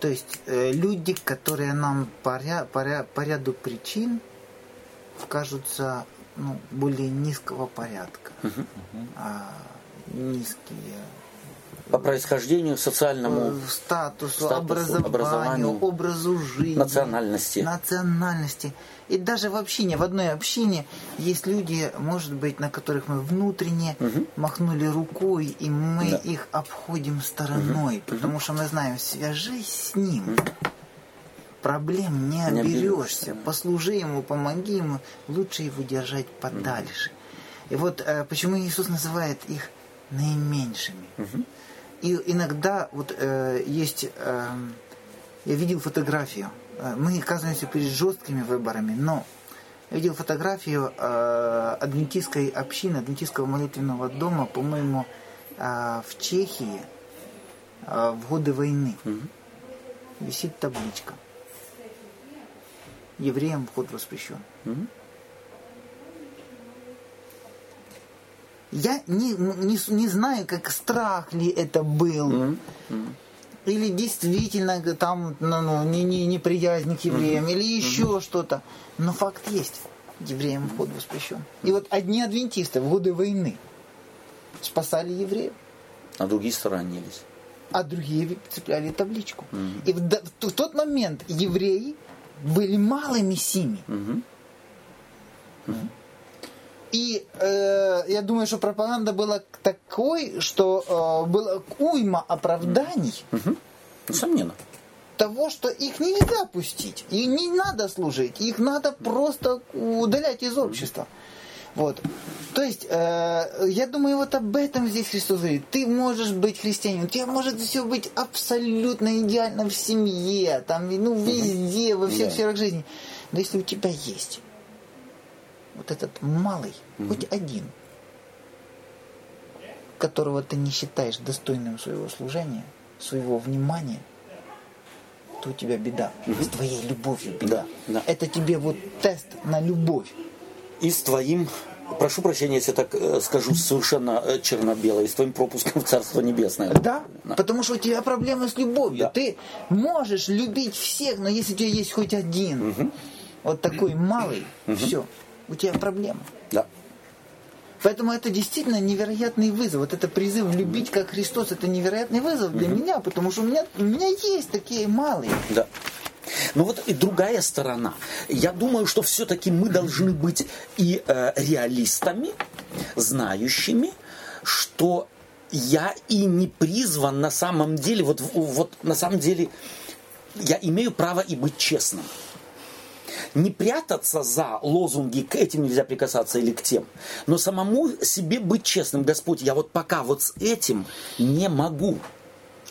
То есть э, люди, которые нам по, ря, по, ря, по ряду причин кажутся ну, более низкого порядка, угу. а, низкие по происхождению, социальному статусу, статусу образованию, образованию, образу жизни, национальности. национальности. И даже в общине, в одной общине есть люди, может быть, на которых мы внутренне угу. махнули рукой, и мы да. их обходим стороной, угу. потому что мы знаем, свяжись с ним. Угу проблем не, оберешься. Послужи ему, помоги ему, лучше его держать подальше. И вот э, почему Иисус называет их наименьшими. Угу. И иногда вот э, есть, э, я видел фотографию, э, мы оказываемся перед жесткими выборами, но я видел фотографию э, адвентистской общины, адвентистского молитвенного дома, по-моему, э, в Чехии э, в годы войны. Угу. Висит табличка евреям вход воспрещен. Угу. Я не, не, не знаю, как страх ли это был. Mm-hmm. Mm-hmm. Или действительно там ну, ну, не, не, неприязнь к евреям, mm-hmm. или еще mm-hmm. что-то. Но факт есть. Евреям вход воспрещен. И вот одни адвентисты в годы войны спасали евреев. А другие сторонились. А другие цепляли табличку. Mm-hmm. И в, в, в тот момент евреи были малыми сими. И э, я думаю, что пропаганда была такой, что э, было уйма оправданий. Угу. Несомненно. Того, что их нельзя пустить, и не надо служить, их надо просто удалять из общества. Вот. То есть, э, я думаю, вот об этом здесь Христос говорит. Ты можешь быть христианином, у тебя может все быть абсолютно идеально в семье, там, ну, везде, во всех сферах жизни. Но если у тебя есть вот этот малый, mm-hmm. хоть один, которого ты не считаешь достойным своего служения, своего внимания, то у тебя беда. Mm-hmm. С твоей любовью беда. Да, да. Это тебе вот тест на любовь. И с твоим прошу прощения, если так э, скажу совершенно э, черно-бело, и с твоим пропуском в Царство Небесное. Да, да, потому что у тебя проблемы с любовью. Да. Ты можешь любить всех, но если у тебя есть хоть один, угу. вот такой малый, угу. все, у тебя проблема. Да. Поэтому это действительно невероятный вызов. Вот это призыв любить как Христос, это невероятный вызов для угу. меня, потому что у меня, у меня есть такие малые. Да. Ну вот и другая сторона. Я думаю, что все-таки мы должны быть и э, реалистами, знающими, что я и не призван на самом деле, вот, вот на самом деле я имею право и быть честным не прятаться за лозунги к этим нельзя прикасаться или к тем, но самому себе быть честным, Господь, я вот пока вот с этим не могу.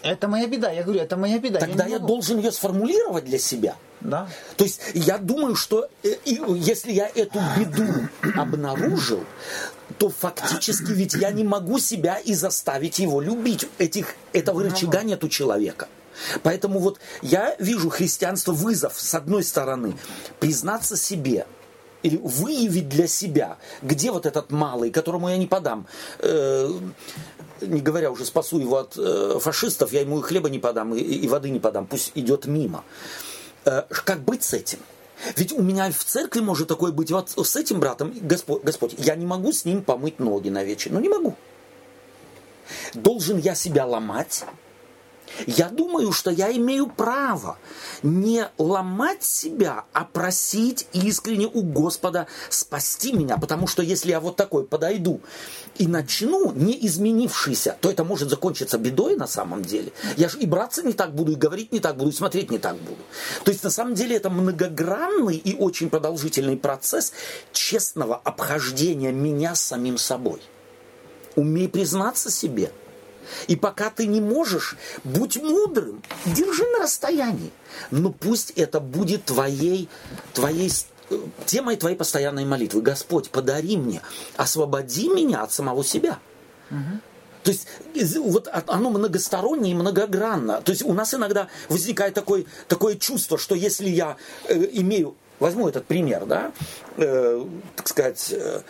Это моя беда, я говорю, это моя беда. Тогда я, я должен ее сформулировать для себя. Да. То есть я думаю, что э, если я эту беду обнаружил, то фактически ведь я не могу себя и заставить его любить. Этих, этого рычага нет у человека. Поэтому вот я вижу христианство вызов, с одной стороны, признаться себе, или выявить для себя, где вот этот малый, которому я не подам, э, не говоря уже спасу его от э, фашистов, я ему и хлеба не подам, и, и воды не подам, пусть идет мимо. Э, как быть с этим? Ведь у меня в церкви может такое быть, вот с этим братом, Господь, Господь, я не могу с ним помыть ноги на вечер, ну не могу. Должен я себя ломать, я думаю, что я имею право не ломать себя, а просить искренне у Господа спасти меня. Потому что если я вот такой подойду и начну, не изменившийся, то это может закончиться бедой на самом деле. Я же и браться не так буду, и говорить не так буду, и смотреть не так буду. То есть на самом деле это многогранный и очень продолжительный процесс честного обхождения меня самим собой. Умей признаться себе – и пока ты не можешь, будь мудрым, держи на расстоянии. Но пусть это будет твоей, твоей э, темой твоей постоянной молитвы. Господь, подари мне, освободи меня от самого себя. То есть вот оно многостороннее и многогранно. То есть у нас иногда возникает такое, такое чувство, что если я э, имею, возьму этот пример, да, э, так сказать, э,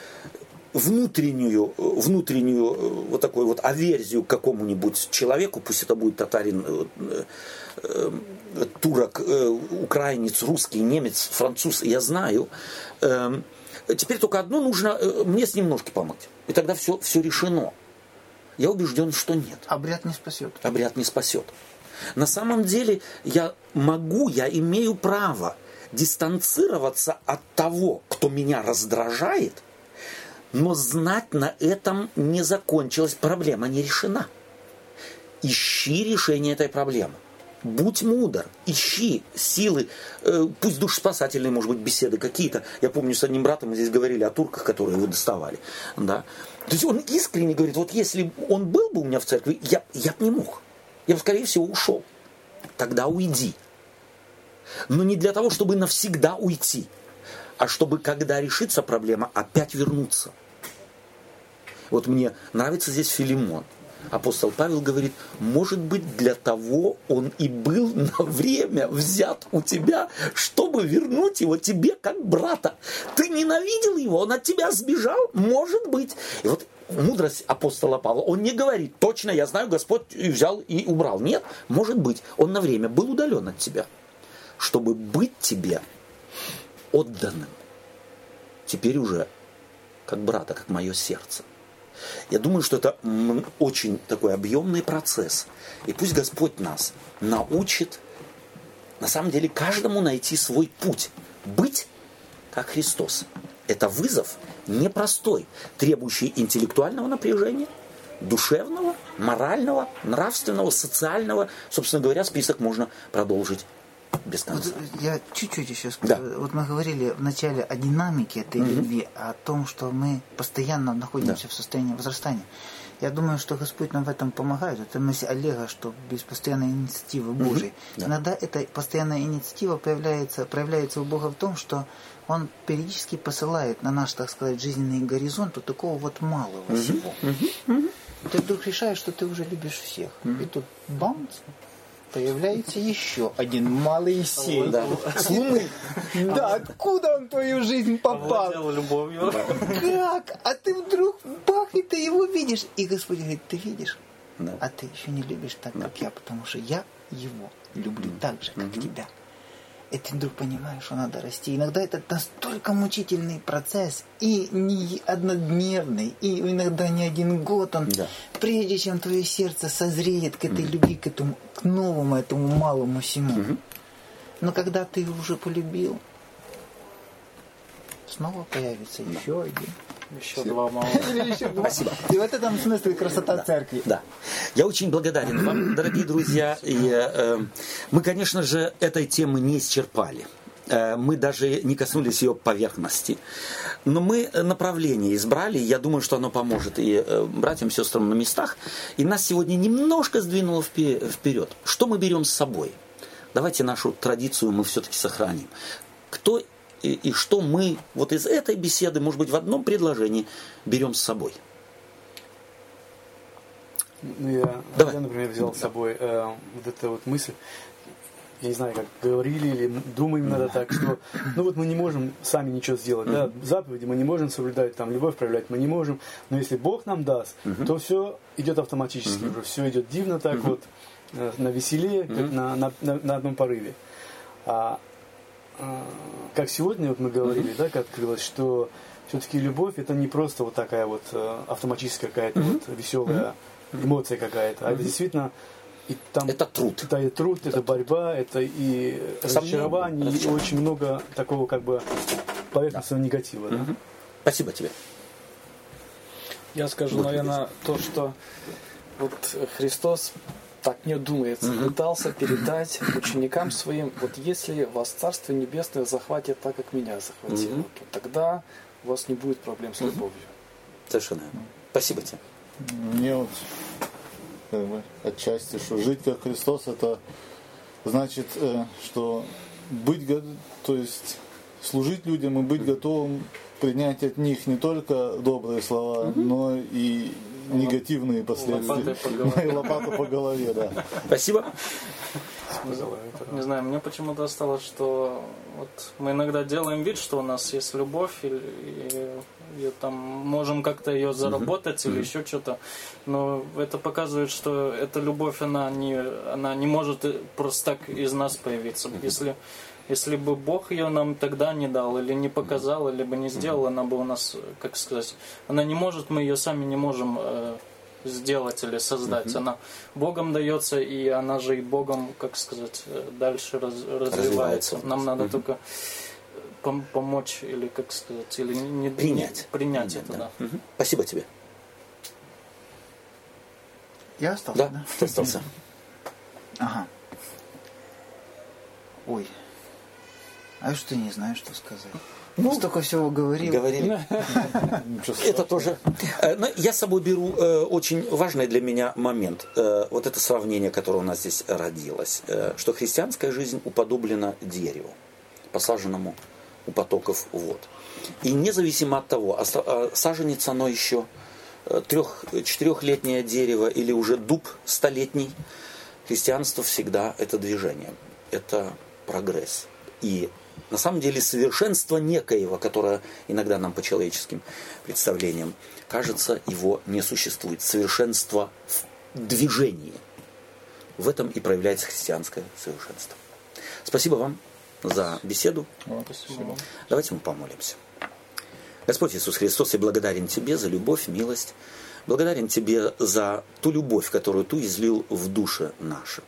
внутреннюю, внутреннюю э, вот такую вот аверзию к какому-нибудь человеку, пусть это будет татарин, э, э, турок, украинец, русский, немец, француз, я знаю. Эм, теперь только одно нужно мне с ним ножки помыть. И тогда все, все решено. Я убежден, что нет. Обряд не спасет. Обряд не спасет. На самом деле я могу, я имею право дистанцироваться от того, кто меня раздражает, но знать на этом не закончилась, проблема не решена. Ищи решение этой проблемы. Будь мудр, ищи силы, э, пусть душспасательные, может быть, беседы какие-то. Я помню, с одним братом мы здесь говорили о турках, которые его доставали. Да? То есть он искренне говорит, вот если он был бы у меня в церкви, я, я бы не мог. Я бы, скорее всего, ушел. Тогда уйди. Но не для того, чтобы навсегда уйти, а чтобы, когда решится проблема, опять вернуться. Вот мне нравится здесь Филимон. апостол Павел говорит, может быть, для того он и был на время взят у тебя, чтобы вернуть его тебе как брата. Ты ненавидел его, он от тебя сбежал? Может быть. И вот мудрость апостола Павла, он не говорит, точно, я знаю, Господь взял и убрал. Нет, может быть, он на время был удален от тебя, чтобы быть тебе отданным. Теперь уже как брата, как мое сердце. Я думаю, что это очень такой объемный процесс. И пусть Господь нас научит, на самом деле, каждому найти свой путь. Быть как Христос. Это вызов непростой, требующий интеллектуального напряжения, душевного, морального, нравственного, социального. Собственно говоря, список можно продолжить без конца. Вот я чуть-чуть еще скажу. Да. Вот мы говорили вначале о динамике этой угу. любви, о том, что мы постоянно находимся да. в состоянии возрастания. Я думаю, что Господь нам в этом помогает. Это мысль Олега, что без постоянной инициативы Божьей. Угу. Да. Иногда эта постоянная инициатива появляется, проявляется у Бога в том, что Он периодически посылает на наш, так сказать, жизненный горизонт вот такого вот малого угу. всего. Угу. Ты вдруг решаешь, что ты уже любишь всех. Угу. И тут бамс, появляется еще один малый сей да. с Луны. Да, откуда он в твою жизнь попал? любовью. Как? А ты вдруг бах, и ты его видишь. И Господь говорит, ты видишь? Да. А ты еще не любишь так, как я, потому что я его люблю так же, как тебя и ты вдруг понимаешь, что надо расти. Иногда это настолько мучительный процесс, и не однодневный, и иногда не один год он, да. прежде чем твое сердце созреет к этой mm любви, к этому, к новому, этому малому всему. Mm-hmm. Но когда ты уже полюбил, снова появится еще один. Еще два мало. Спасибо. И вот этом смысле красота церкви. Да. Я очень благодарен вам, дорогие друзья. И, э, мы, конечно же, этой темы не исчерпали. Э, мы даже не коснулись ее поверхности. Но мы направление избрали, я думаю, что оно поможет и э, братьям, сестрам на местах. И нас сегодня немножко сдвинуло вперед. Что мы берем с собой? Давайте нашу традицию мы все-таки сохраним. Кто и, и что мы вот из этой беседы, может быть, в одном предложении берем с собой. Ну, я, Давай. я, например, взял с собой э, вот эту вот мысль, я не знаю, как говорили или думаем надо так, что ну вот мы не можем сами ничего сделать, да, заповеди мы не можем соблюдать, там любовь проявлять мы не можем, но если Бог нам даст, то все идет автоматически уже, все идет дивно так вот, э, на веселее, как на, на, на, на одном порыве. А, как сегодня вот мы говорили, mm-hmm. да, как открылось, что все-таки любовь это не просто вот такая вот э, автоматическая какая-то mm-hmm. вот веселая mm-hmm. эмоция какая-то, а это действительно и там, это труд. Это и труд, это, это борьба, это и разочарование, и очень много такого как бы поверхностного да. негатива. Да? Угу. Спасибо тебе. Я скажу, вот наверное, то, что вот Христос так мне думается, угу. пытался передать ученикам своим, вот если вас Царство Небесное захватит так, как меня захватило, угу. то тогда у вас не будет проблем с любовью. Совершенно. Спасибо тебе. Мне вот как бы, отчасти, что жить как Христос, это значит, э, что быть, то есть служить людям и быть готовым принять от них не только добрые слова, угу. но и негативные последствия. И лопата по голове, да. Спасибо. Не знаю, мне почему-то осталось, что вот мы иногда делаем вид, что у нас есть любовь, и, и, и там можем как-то ее заработать mm-hmm. или еще что-то, но это показывает, что эта любовь, она не, она не может просто так из нас появиться. Mm-hmm. Если если бы Бог ее нам тогда не дал, или не показал, или бы не сделал, она бы у нас, как сказать, она не может, мы ее сами не можем э, сделать или создать. Mm-hmm. Она Богом дается, и она же и Богом, как сказать, э, дальше раз, развивается. развивается. Нам надо только пом- помочь или, как сказать, или не принять, принять, принять это, да. да. Mm-hmm. Спасибо тебе. Я остался, да? Да, ты остался. Ага. Ой. А что не знаю, что сказать. Ну, Столько всего говорил. Говорили. Это тоже. Э, но я с собой беру э, очень важный для меня момент. Э, вот это сравнение, которое у нас здесь родилось. Что христианская жизнь уподоблена дереву, посаженному у потоков вод. И независимо от того, а саженец оно еще трех-четырехлетнее дерево или уже дуб столетний, христианство всегда это движение, это прогресс. И на самом деле совершенство некоего, которое иногда нам по человеческим представлениям кажется, его не существует. Совершенство в движении. В этом и проявляется христианское совершенство. Спасибо вам за беседу. Спасибо. Давайте мы помолимся. Господь Иисус Христос, я благодарен Тебе за любовь, милость. Благодарен Тебе за ту любовь, которую Ты излил в душе наши.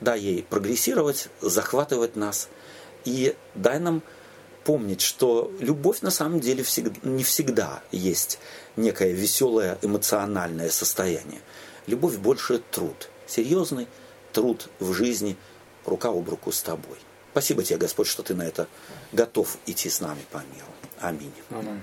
Дай ей прогрессировать, захватывать нас. И дай нам помнить, что любовь на самом деле всегда, не всегда есть некое веселое эмоциональное состояние. Любовь больше труд. Серьезный труд в жизни, рука об руку с тобой. Спасибо тебе, Господь, что ты на это готов идти с нами по миру. Аминь. Аминь.